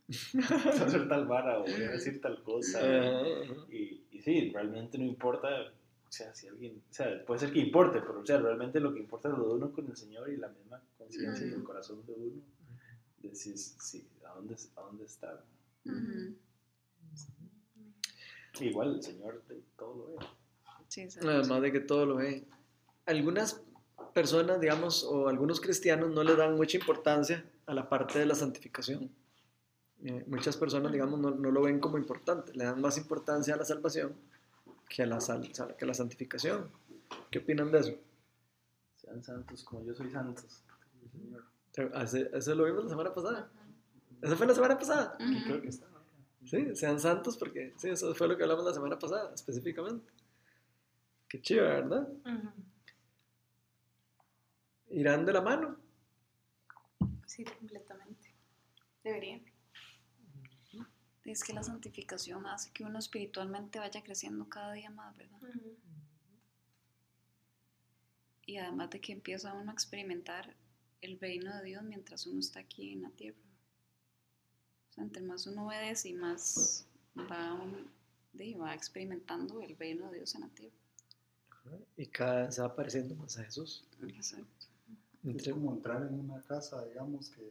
voy a hacer tal vara o voy a decir tal cosa. Y, y sí, realmente no importa, o sea, si alguien, o sea, puede ser que importe, pero o sea, realmente lo que importa es lo de uno con el Señor y la misma conciencia y el corazón de uno, de si, si a, dónde, a dónde está. Ujú. Igual el Señor de todo lo ve. Sí. Además de que todo lo ve. Algunas personas, digamos, o algunos cristianos no le dan mucha importancia a la parte de la santificación. Eh, muchas personas, digamos, no, no lo ven como importante, le dan más importancia a la salvación que a la, sal- que a la santificación. ¿Qué opinan de eso? Sean santos como yo soy santos. Eso lo vimos la semana pasada. Eso fue la semana pasada. Sí, sean santos porque sí, eso fue lo que hablamos la semana pasada, específicamente. Qué chido, ¿verdad? Ujú. Irán de la mano. Sí, completamente. Deberían. Es que la santificación hace que uno espiritualmente vaya creciendo cada día más, ¿verdad? Y además de que empieza uno a experimentar el reino de Dios mientras uno está aquí en la tierra. O sea, entre más uno obedece y más va, un- de- va experimentando el reino de Dios en la tierra. Y cada vez va apareciendo más a Jesús. Exacto. Es como entrar en una casa, digamos, que,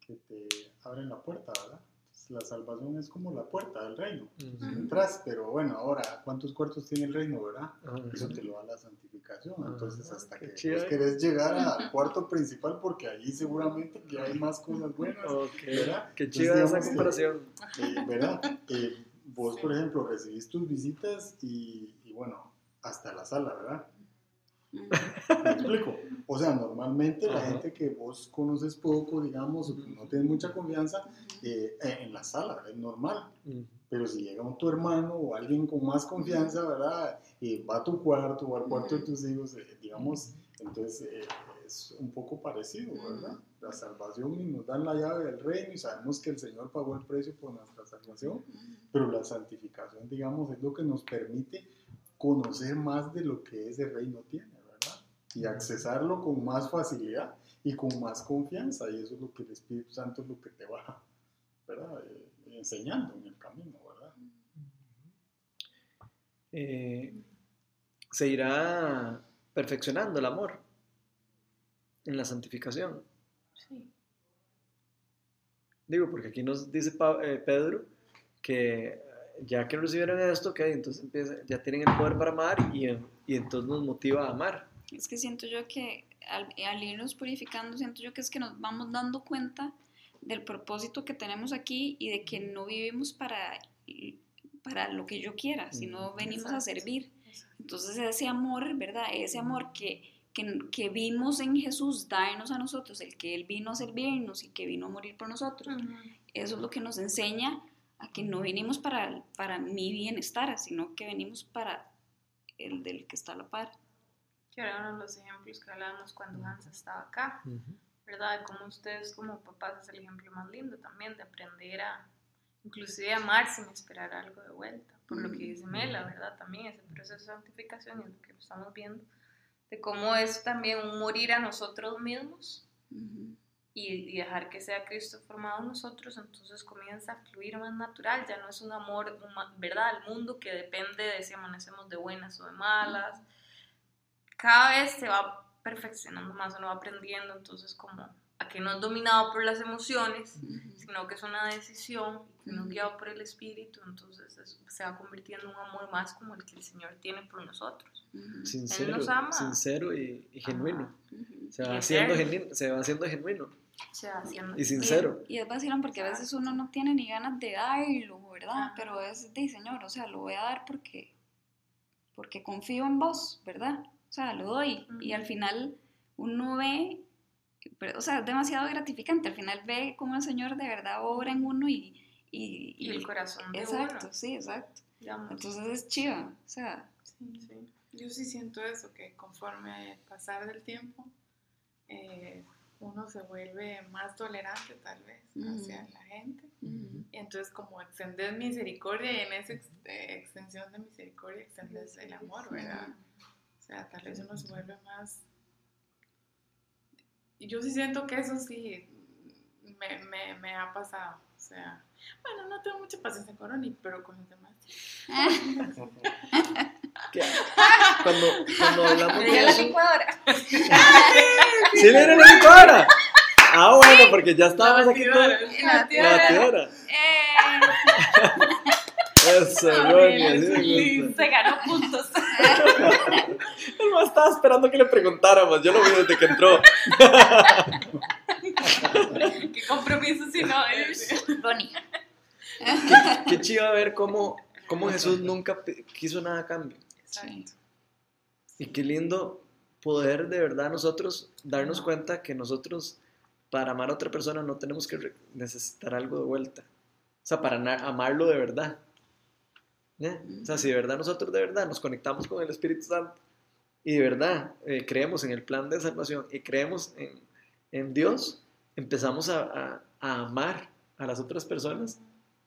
que te abren la puerta, ¿verdad? Entonces, la salvación es como la puerta del reino. Ujú. Entras, pero bueno, ahora, ¿cuántos cuartos tiene el reino, verdad? Ajá. Eso te lo da la santificación. Entonces, Ah, hasta qué que vos querés llegar al cuarto principal, porque ahí seguramente que hay más cosas buenas, Ok, ¿verdad? qué Entonces, chida esa comparación. eh, ¿verdad? Eh, vos, por ejemplo, recibís tus visitas y, y bueno, hasta la sala, ¿verdad? ¿Me explico? O sea, normalmente la gente que vos conoces poco, digamos, o que no tienes mucha confianza, eh, eh, en la sala es normal. Pero si llega un tu hermano o alguien con más confianza, ¿verdad? Y va a tu cuarto o al cuarto de tus hijos, eh, digamos, entonces eh, es un poco parecido, ¿verdad? La salvación y nos dan la llave del reino y sabemos que el Señor pagó el precio por nuestra salvación, pero la santificación, digamos, es lo que nos permite conocer más de lo que ese reino tiene. Y accesarlo con más facilidad y con más confianza, y eso es lo que el Espíritu Santo es lo que te va, ¿verdad? Eh, enseñando en el camino, ¿verdad? Eh, se irá perfeccionando el amor en la santificación. Sí. Digo, porque aquí nos dice eh, Pedro que ya que recibieron esto, ok, entonces empieza, ya tienen el poder para amar y, y entonces nos motiva a amar. Es que siento yo que al, al irnos purificando, siento yo que es que nos vamos dando cuenta del propósito que tenemos aquí y de que no vivimos para, para lo que yo quiera, sino venimos a servir. Entonces ese amor, ¿verdad? Ese amor que, que, que vimos en Jesús darnos a nosotros, el que Él vino a servirnos y que vino a morir por nosotros, eso es lo que nos enseña a que no venimos para, para mi bienestar, sino que venimos para el del que está a la par. Que era uno de los ejemplos que hablábamos cuando Hans estaba acá. ¿verdad? De cómo ustedes como papás es el ejemplo más lindo también de aprender a, inclusive amar sin esperar algo de vuelta, por lo que dice Mela, ¿verdad? También ese proceso de santificación y lo que estamos viendo, de cómo es también un morir a nosotros mismos Ujú. y, y dejar que sea Cristo formado en nosotros, entonces comienza a fluir más natural, ya no es un amor, ¿verdad? Al mundo que depende de si amanecemos de buenas o de malas. Cada vez se va perfeccionando más, uno va aprendiendo, entonces como a que no es dominado por las emociones, Ujú. sino que es una decisión, que no es guiado por el Espíritu, entonces es- se va convirtiendo en un amor más como el que el Señor tiene por nosotros. Ujú. Sincero, nos ama. sincero y, y genuino. Ujú. Se va, haciendo genuino, se va haciendo genuino Se va haciendo... y sincero. Y, y es vacilón porque a veces uno no tiene ni ganas de darlo, ¿verdad? Ajá. Pero es de Señor, o sea, lo voy a dar porque, porque confío en vos, ¿verdad? O sea, lo doy. Y al final uno ve, pero, o sea, es demasiado gratificante. Al final ve cómo el Señor de verdad obra en uno y. Y, Y el corazón de Exacto, uno, sí, exacto. digamos. Entonces es chiva, o sea. Sí. Yo sí siento eso, que conforme pasar del tiempo, eh, uno se vuelve más tolerante tal vez hacia la gente. Y entonces como extender misericordia y en esa ex- eh, extensión de misericordia extendes el amor, ¿verdad? O sea, tal vez uno se vuelve más... Y yo sí siento que eso sí me, me, me ha pasado. O sea, bueno, no tengo mucha paciencia con Ronnie, pero con los demás. Cuando, cuando hablamos de la licuadora. ¿Sí le dieron la licuadora? Ah, bueno, porque ya estábamos aquí todos. La La batidora. Eh, Eso, Ronnie. Se ganó puntos. El más estaba esperando que le preguntáramos. Yo lo vi desde que entró. Qué compromiso si no. eh. Ronnie. Qué chido ver cómo, cómo Jesús nunca quiso nada a cambio. Sí. Y qué lindo poder de verdad nosotros darnos cuenta que nosotros para amar a otra persona no tenemos que necesitar algo de vuelta. O sea, para amarlo de verdad. ¿Eh? O sea, si de verdad nosotros de verdad nos conectamos con el Espíritu Santo y de verdad eh, creemos en el plan de salvación y creemos en, en Dios, empezamos a, a- a amar a las otras personas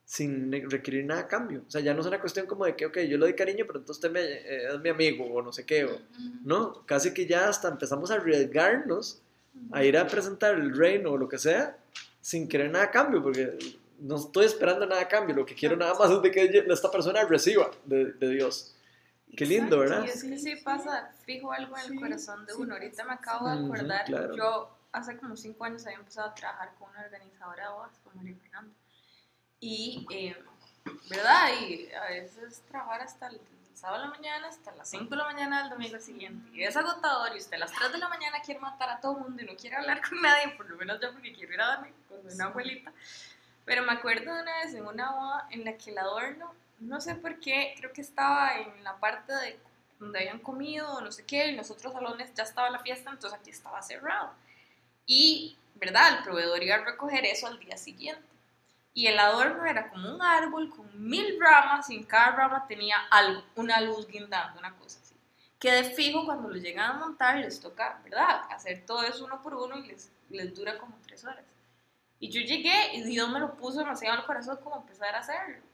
sin requerir nada a cambio. O sea, ya no es una cuestión como de que, ok, yo le doy cariño, pero entonces usted me- eh, es mi amigo o no sé qué. o- no, casi que ya hasta empezamos a arriesgarnos a ir a presentar el reino o lo que sea sin querer nada a cambio, porque no estoy esperando nada a cambio, lo que quiero nada más es de que esta persona reciba de, de Dios. Qué lindo, Exacto, ¿verdad? Y es que sí pasa, fijo algo en el Sí, corazón de sí uno. Ahorita me acabo de acordar, claro. yo hace como cinco años había empezado a trabajar con una organizadora de bodas, con María Fernanda. Y, eh, ¿verdad? Y a veces trabajar hasta el sábado de la mañana, hasta las 5 de la mañana del domingo siguiente. Y es agotador, y usted a las 3 de la mañana quiere matar a todo el mundo y no quiere hablar con nadie, por lo menos yo porque quiero ir a dormir con una abuelita. Pero me acuerdo de una vez en una boda en la que el adorno, no sé por qué, creo que estaba en la parte de donde habían comido no sé qué, en los otros salones ya estaba la fiesta, entonces aquí estaba cerrado. Y, ¿verdad? El proveedor iba a recoger eso al día siguiente. Y el adorno era como un árbol con mil ramas y en cada rama tenía algo, una luz guindando, una cosa así. Que de fijo cuando lo llegan a montar les toca, ¿verdad? Hacer todo eso uno por uno y les, les dura como tres horas. Y yo llegué y Dios me lo puso demasiado el corazón como empezar a hacerlo.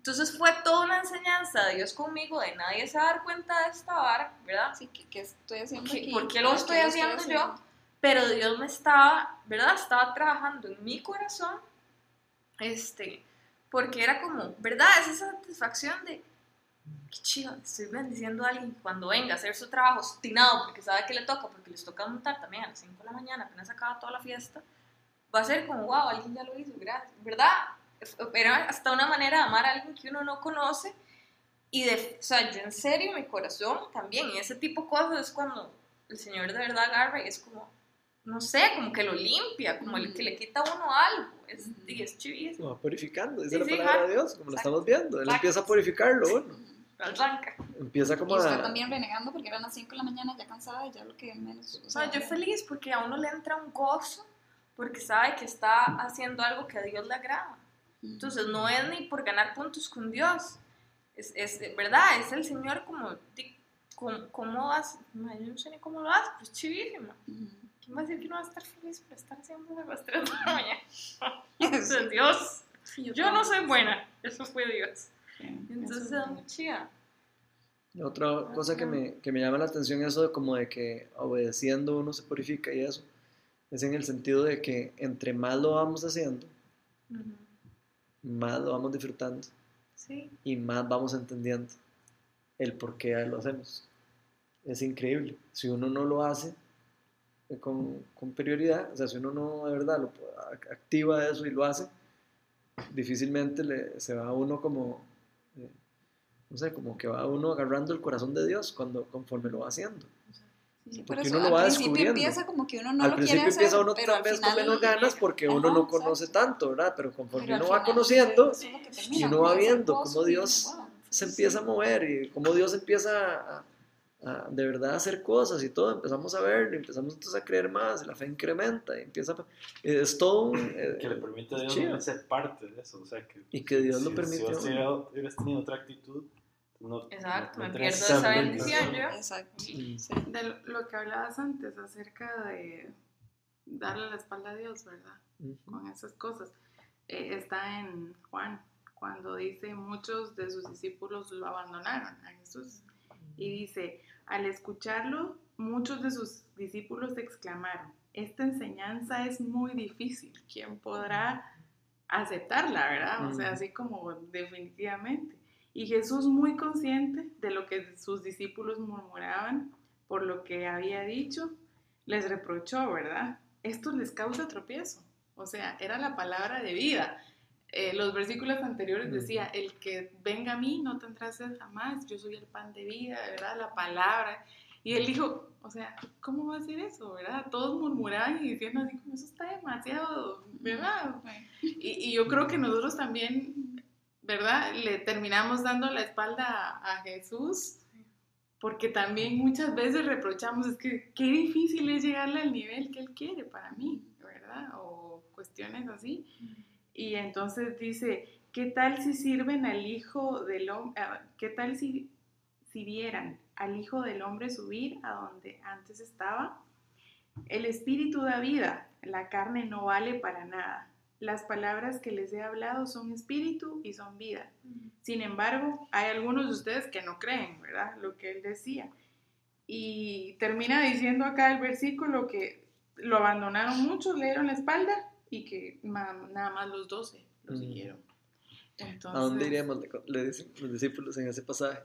Entonces fue toda una enseñanza de Dios conmigo, de nadie se va a dar cuenta de esta vara, ¿verdad? Sí, ¿qué, qué estoy haciendo ¿Qué- aquí? por qué lo estoy haciendo yo? Pero Dios me estaba, ¿verdad? Estaba trabajando en mi corazón, este, porque era como, ¿verdad? Es esa satisfacción de, qué chido, estoy bendiciendo a alguien cuando venga a hacer su trabajo obstinado, porque sabe que le toca, porque les toca montar también a las 5 de la mañana, apenas acaba toda la fiesta, va a ser como, wow, alguien ya lo hizo, gracias, ¿verdad? Era hasta una manera de amar a alguien que uno no conoce. Y de, o sea, yo en serio, mi corazón también, y ese tipo de cosas es cuando el Señor de verdad agarra y es como, no sé, como que lo limpia, como el que le quita a uno algo. Es, y es chivísimo. Va purificando, dice Sí, la sí, palabra ajá. de Dios, como lo estamos viendo. Él Exacto. empieza a purificarlo, bueno. Arranca. Empieza Y como usted a... también renegando porque eran las 5 de la mañana ya cansada y ya lo que menos... o sea, sea, yo feliz porque a uno le entra un gozo, porque sabe que está haciendo algo que a Dios le agrada. Entonces no es ni por ganar puntos con Dios. Es, es verdad, es el Señor como, como, cómo hace, yo no sé ni cómo lo hace, pero es chivísimo. Qué ¿quién va a decir que no va a estar feliz por estar haciendo a las 3 de la mañana? Entonces, Dios, yo no soy buena, eso fue Dios. Entonces se da muy chida. Otra cosa que me, que me llama la atención eso de como de que obedeciendo uno se purifica y eso, es en el sentido de que entre más lo vamos haciendo, más lo vamos disfrutando Sí. y más vamos entendiendo el por qué lo hacemos. Es increíble. Si uno no lo hace eh, con, con prioridad, o sea, si uno no de verdad lo ac- activa eso y lo hace, difícilmente le, se va a uno como, eh, no sé, como que va uno agarrando el corazón de Dios cuando conforme lo va haciendo. Sí, Porque por eso, uno lo al va principio descubriendo. empieza como que uno no al lo principio quiere hacer, empieza uno pero tal al vez con menos ganas porque uno Ajá, no conoce exacto. tanto, ¿verdad? Pero conforme pero uno va final conociendo, es lo que y termina, uno uno va hace viendo cómo Dios wow. se empieza a mover y cómo Dios empieza a, a de verdad a hacer cosas y todo, empezamos a verlo, y empezamos entonces a creer más, y la fe incrementa, y empieza a- es todo un... eh, que le permite a Dios chido. ser parte de eso. O sea, que, Y que Dios lo si- permitió. Si hubieras tenido otra actitud, no, Exacto, no me pierdo esa bendición. yo. Exacto. Sí. De lo que hablabas antes acerca de darle la espalda a Dios, ¿verdad? Con esas cosas. Eh, está en Juan, cuando dice muchos de sus discípulos lo abandonaron a Jesús. Y dice, al escucharlo, muchos de sus discípulos exclamaron, esta enseñanza es muy difícil, ¿quién podrá aceptarla, verdad? O sea, así como definitivamente. Y Jesús muy consciente de lo que sus discípulos murmuraban por lo que había dicho, les reprochó, ¿verdad? Esto les causa tropiezo. O sea, era la palabra de vida. Eh, los versículos anteriores Ujú. decía, el que venga a mí no tendrá sed jamás, yo soy el pan de vida, ¿verdad? La palabra. Y él dijo, o sea, ¿cómo va a ser eso, verdad? Todos murmuraban y diciendo así como, eso está demasiado, ¿verdad? Y, y yo creo que nosotros también, ¿verdad? Le terminamos dando la espalda a, a Jesús, porque también muchas veces reprochamos, es que qué difícil es llegarle al nivel que Él quiere para mí, ¿verdad? O cuestiones así. Y entonces dice, ¿qué tal si sirven al Hijo del Hombre? ¿Qué tal si, si vieran al Hijo del Hombre subir a donde antes estaba? El Espíritu da vida, la carne no vale para nada. Las palabras que les he hablado son espíritu y son vida. Sin embargo, hay algunos de ustedes que no creen, ¿verdad? Lo que él decía. Y termina diciendo acá el versículo que lo abandonaron muchos, le dieron la espalda y que nada más los doce lo siguieron. Entonces, ¿A dónde iremos? Le, le dicen los discípulos en ese pasaje.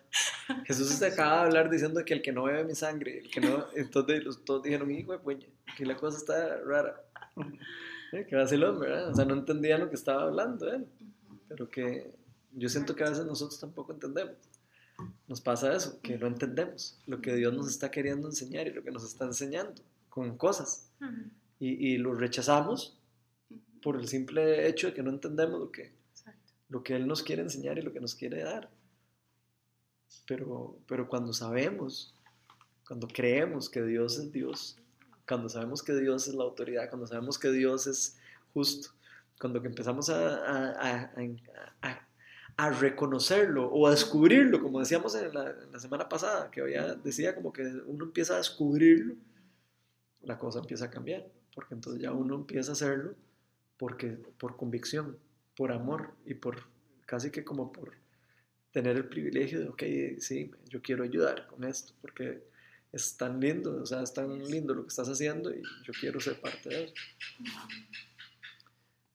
Jesús se acaba de hablar diciendo que el que no bebe mi sangre, el que no, entonces los, todos dijeron, hijo de puña, que la cosa está rara. Eh, Que vacilón, ¿verdad? O sea, no entendían lo que estaba hablando él, pero que yo siento que a veces nosotros tampoco entendemos. Nos pasa eso, que no entendemos lo que Dios nos está queriendo enseñar y lo que nos está enseñando con cosas. Y, y lo rechazamos por el simple hecho de que no entendemos lo que, Exacto. lo que Él nos quiere enseñar y lo que nos quiere dar. Pero, pero cuando sabemos, cuando creemos que Dios es Dios, cuando sabemos que Dios es la autoridad, cuando sabemos que Dios es justo, cuando empezamos a, a- a- a- reconocerlo o a descubrirlo, como decíamos en la, en la semana pasada, que decía como que uno empieza a descubrirlo, la cosa empieza a cambiar, porque entonces ya uno empieza a hacerlo porque, por convicción, por amor y por casi que como por tener el privilegio de, ok, sí, yo quiero ayudar con esto, porque es tan lindo, o sea, es tan lindo lo que estás haciendo y yo quiero ser parte de eso.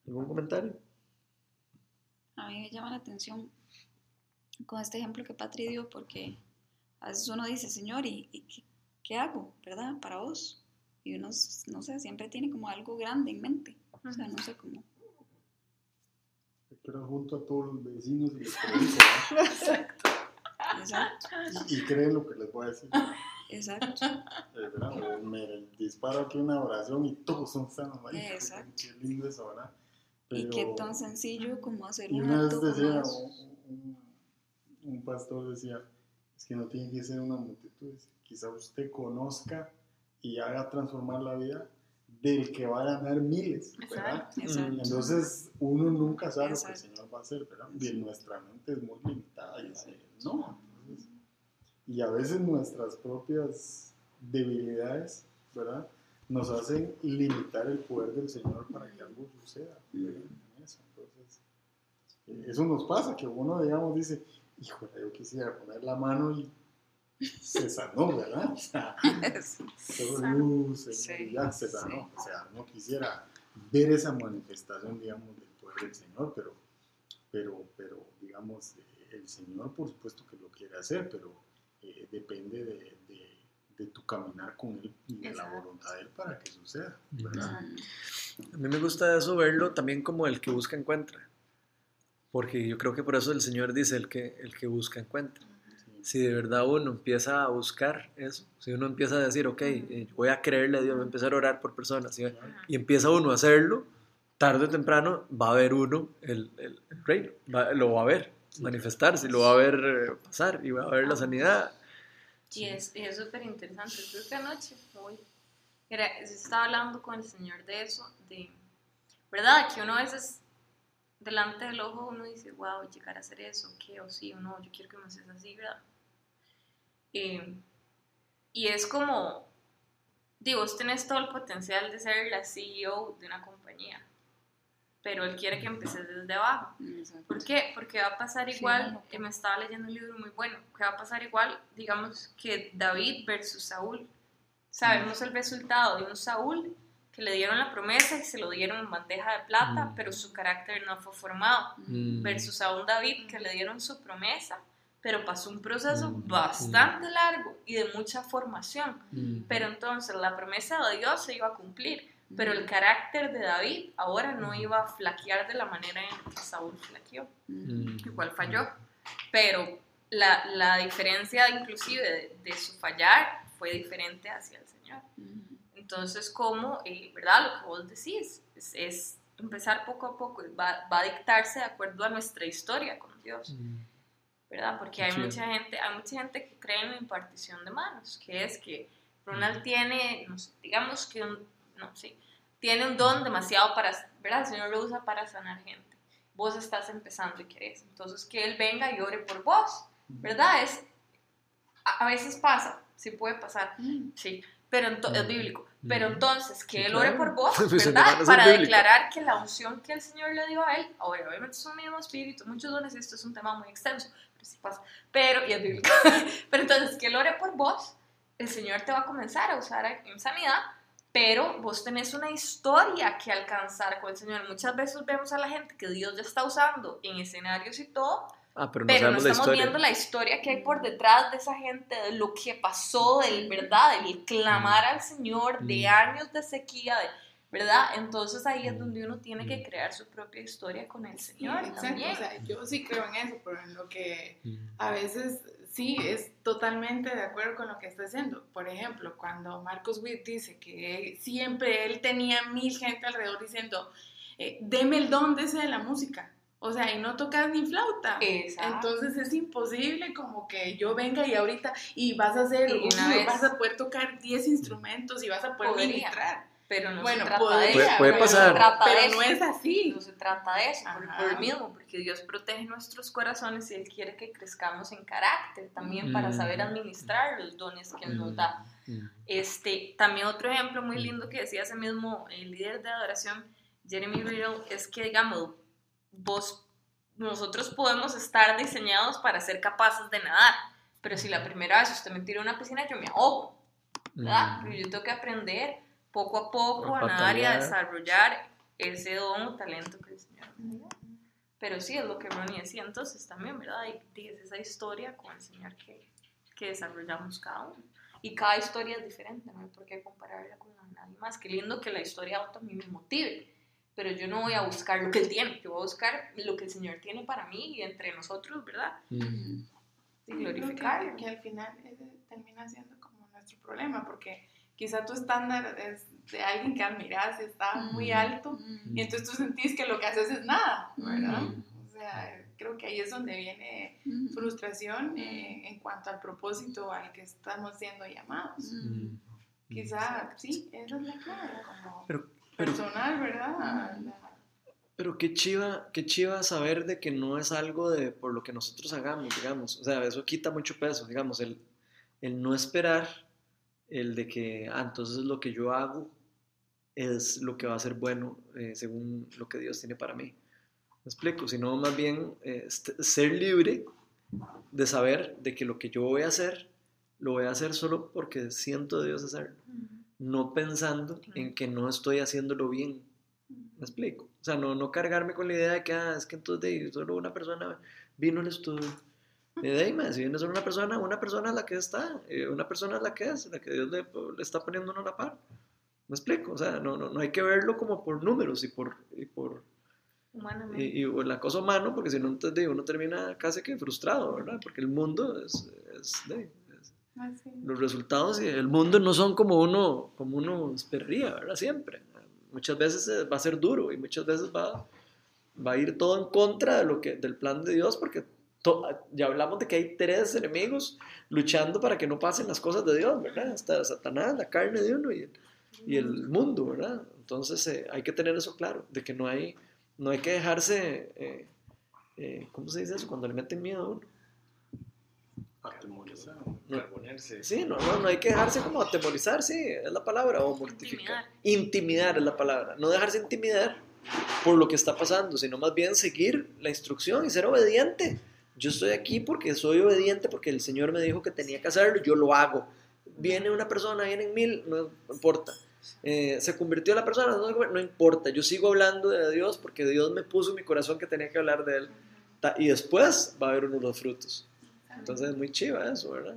¿Algún comentario? A mí me llama la atención con este ejemplo que Patri dio, porque a veces uno dice, Señor, ¿y, y qué, qué hago, verdad, para vos? Y uno, no sé, siempre tiene como algo grande en mente. O sea, no sé cómo. Pero junto a todos los vecinos y predico, Exacto, ¿no? y, y creen lo que les voy a decir. Exacto. Me disparo aquí una oración y todos son sanos. Exacto. Qué lindo eso, ¿verdad? Y qué Pero- tan sencillo como hacer un una vez decía, un, un- pastor decía, es que no tiene que ser una multitud, quizá usted conozca y haga transformar la vida del que va a ganar miles, ¿verdad? Exacto. Exacto. Entonces uno nunca sabe lo que el Exacto. Señor va a hacer, ¿verdad? Y nuestra mente es muy limitada y dice, no. Y a veces nuestras propias debilidades, ¿verdad? nos hacen limitar el poder del Señor para que algo suceda. En eso. Entonces, eh, eso nos pasa, que uno, digamos, dice, híjole, yo quisiera poner la mano y se sanó, ¿verdad? O sea, todo luz, Sí, ya se sanó. O sea, no quisiera ver esa manifestación, digamos, del poder del Señor, pero, pero, pero digamos, eh, el Señor por supuesto que lo quiere hacer, pero eh, depende de, de- de tu caminar con Él y de la voluntad de Él para que suceda, ¿verdad? A mí me gusta eso verlo también como el que busca encuentra. Porque yo creo que por eso el Señor dice el que, el que busca encuentra. Sí. Si de verdad uno empieza a buscar eso, si uno empieza a decir, ok, eh, voy a creerle a Dios, voy a empezar a orar por personas, y, y empieza uno a hacerlo, tarde o temprano va a ver uno el, el- el reino, va- lo va a ver manifestarse, lo va a ver eh, pasar y va a ver la sanidad. Y es súper interesante. Creo que anoche, hoy, era, estaba hablando con el Señor de eso, de, ¿verdad? Que uno a veces, delante del ojo, uno dice, wow, llegar a hacer eso, ¿qué? O sí, o no, yo quiero que me haces así, ¿verdad? Eh, y es como, digo, vos tenés todo el potencial de ser la CEO de una compañía, pero él quiere que empieces desde abajo. Exacto. ¿Por qué? Porque va a pasar Sí, igual, no, eh, me estaba leyendo un libro muy bueno, que va a pasar igual, digamos, que David versus Saúl. Sabemos el resultado de un Saúl que le dieron la promesa y se lo dieron en bandeja de plata, Mm. pero su carácter no fue formado. Mm. Versus a un David que le dieron su promesa, pero pasó un proceso Mm. bastante largo y de mucha formación. Pero entonces la promesa de Dios se iba a cumplir, pero el carácter de David ahora no iba a flaquear de la manera en que Saúl flaqueó igual falló. Pero la, la diferencia inclusive de, de su fallar fue diferente hacia el Señor. Entonces, como, eh, ¿verdad? Lo que vos decís es, es empezar poco a poco, va, va a dictarse de acuerdo a nuestra historia con Dios. ¿verdad? Porque hay Sí. mucha gente, hay mucha gente que cree en la impartición de manos, que es que Ronald tiene, no sé, digamos que un, no sé, tiene un don demasiado para, ¿verdad? El Señor lo usa para sanar gente. Vos estás empezando y querés. Entonces, que Él venga y ore por vos, ¿verdad? Es, a, a veces pasa, sí puede pasar, sí, pero ento- es bíblico. Pero Mm. entonces, que Sí, Él ore por vos, ¿verdad? Para declarar que la unción que el Señor le dio a Él, ahora, obviamente es un mismo espíritu, muchos dones, y esto es un tema muy extenso, pero sí pasa. Pero, y es bíblico. pero entonces, que Él ore por vos, el Señor te va a comenzar a usar en sanidad, pero vos tenés una historia que alcanzar con el Señor. Muchas veces vemos a la gente que Dios ya está usando en escenarios y todo, Ah, pero no pero no estamos historia. viendo la historia que hay por detrás de esa gente, de lo que pasó, del verdad, del clamar al Señor, de Mm. años de sequía, de- ¿verdad? Entonces ahí es Mm. donde uno tiene que Mm. crear su propia historia con el Sí, Señor exacto. también. O sea, yo sí creo en eso, pero en lo que Mm. a veces sí es totalmente de acuerdo con lo que está haciendo. Por ejemplo, cuando Marcos Witt dice que siempre él tenía mil gente alrededor diciendo, eh, deme el don de ese de la música. O sea, y no tocas ni flauta. Exacto. Entonces es imposible como que yo venga y ahorita y vas a hacer, una vez- vas a poder tocar 10 instrumentos y vas a poder Podría. ministrar. Pero no bueno, se trata de podría, eso. Puede- puede pero- pasar. No se trata de pero eso. no es así. No se trata de eso, por, Ajá. por lo mismo, porque Dios protege nuestros corazones y Él quiere que crezcamos en carácter también para Mm. saber administrar los dones que Él nos da. Mm. Este, también otro ejemplo muy lindo que decía ese mismo el líder de adoración, Jeremy Riddle, es que, digamos, vos, nosotros podemos estar diseñados para ser capaces de nadar, pero si la primera vez usted me tira a una piscina, yo me ahogo, ¿verdad? Mm. Pero yo tengo que aprender poco a poco A nadar y a desarrollar ese don o talento que el Señor me dio. Pero sí, es lo que Ronnie decía entonces también, ¿verdad? Y, es esa historia con el Señor que, que desarrollamos cada uno. Y cada historia es diferente, no hay por qué compararla con nadie más. Qué lindo que la historia de otro a mí me motive. Pero yo no voy a buscar lo que él tiene, yo voy a buscar lo que el Señor tiene para mí y entre nosotros, ¿verdad? Mm. Y glorificarlo. Que, que al final ese termina siendo como nuestro problema, porque quizá tu estándar es de alguien que admiras está muy Mm. alto y entonces tú sentís que lo que haces es nada, ¿verdad? Mm. O sea, creo que ahí es donde viene frustración eh, en cuanto al propósito al que estamos siendo llamados. Mm. Quizá, sí, esa es la clave, como Pero, pero, personal, ¿verdad? La- pero qué chiva, qué chiva saber de que no es algo de por lo que nosotros hagamos, digamos. O sea, eso quita mucho peso, digamos, el, el no esperar, el de que, ah, entonces lo que yo hago es lo que va a ser bueno eh, según lo que Dios tiene para mí. ¿Me explico? Sino más bien eh, ser libre de saber de que lo que yo voy a hacer, lo voy a hacer solo porque siento de Dios hacerlo, no pensando en que no estoy haciéndolo bien. ¿Me explico? O sea, no, no cargarme con la idea de que, ah, es que entonces de, solo una persona vino al estudio. Y de ahí, si viene solo una persona, una persona es la que está, una persona es la que es, la que Dios le, le está poniendo uno a la par. ¿Me explico? O sea, no, no, no hay que verlo como por números y por, y por Humanamente. y, y la cosa humano, porque si no, entonces uno termina casi que frustrado, ¿verdad? Porque el mundo es, es, de, es- Así. los resultados y el mundo no son como uno, como uno esperaría, ¿verdad? Siempre. Muchas veces eh, va a ser duro y muchas veces va, va a ir todo en contra de lo que, del plan de Dios, porque ya hablamos de que hay tres enemigos luchando para que no pasen las cosas de Dios, ¿verdad? Está Satanás, la carne de uno y el, y el mundo, ¿verdad? Entonces eh, hay que tener eso claro, de que no hay, no hay que dejarse, eh, eh, ¿cómo se dice eso? Cuando le meten miedo a uno. Atemorizar. Carbonerse. Sí, no, no, no hay que dejarse como atemorizar, sí, es la palabra, o mortificar. Intimidar. es la palabra. No dejarse intimidar por lo que está pasando, sino más bien seguir la instrucción y ser obediente. Yo estoy aquí porque soy obediente, porque el Señor me dijo que tenía que hacerlo, yo lo hago. Viene una persona, vienen mil, no importa. Eh, se convirtió la persona, no, importa. Yo sigo hablando de Dios porque Dios me puso en mi corazón que tenía que hablar de Él. Y después va a haber uno de los frutos. Entonces es muy chiva eso, ¿verdad?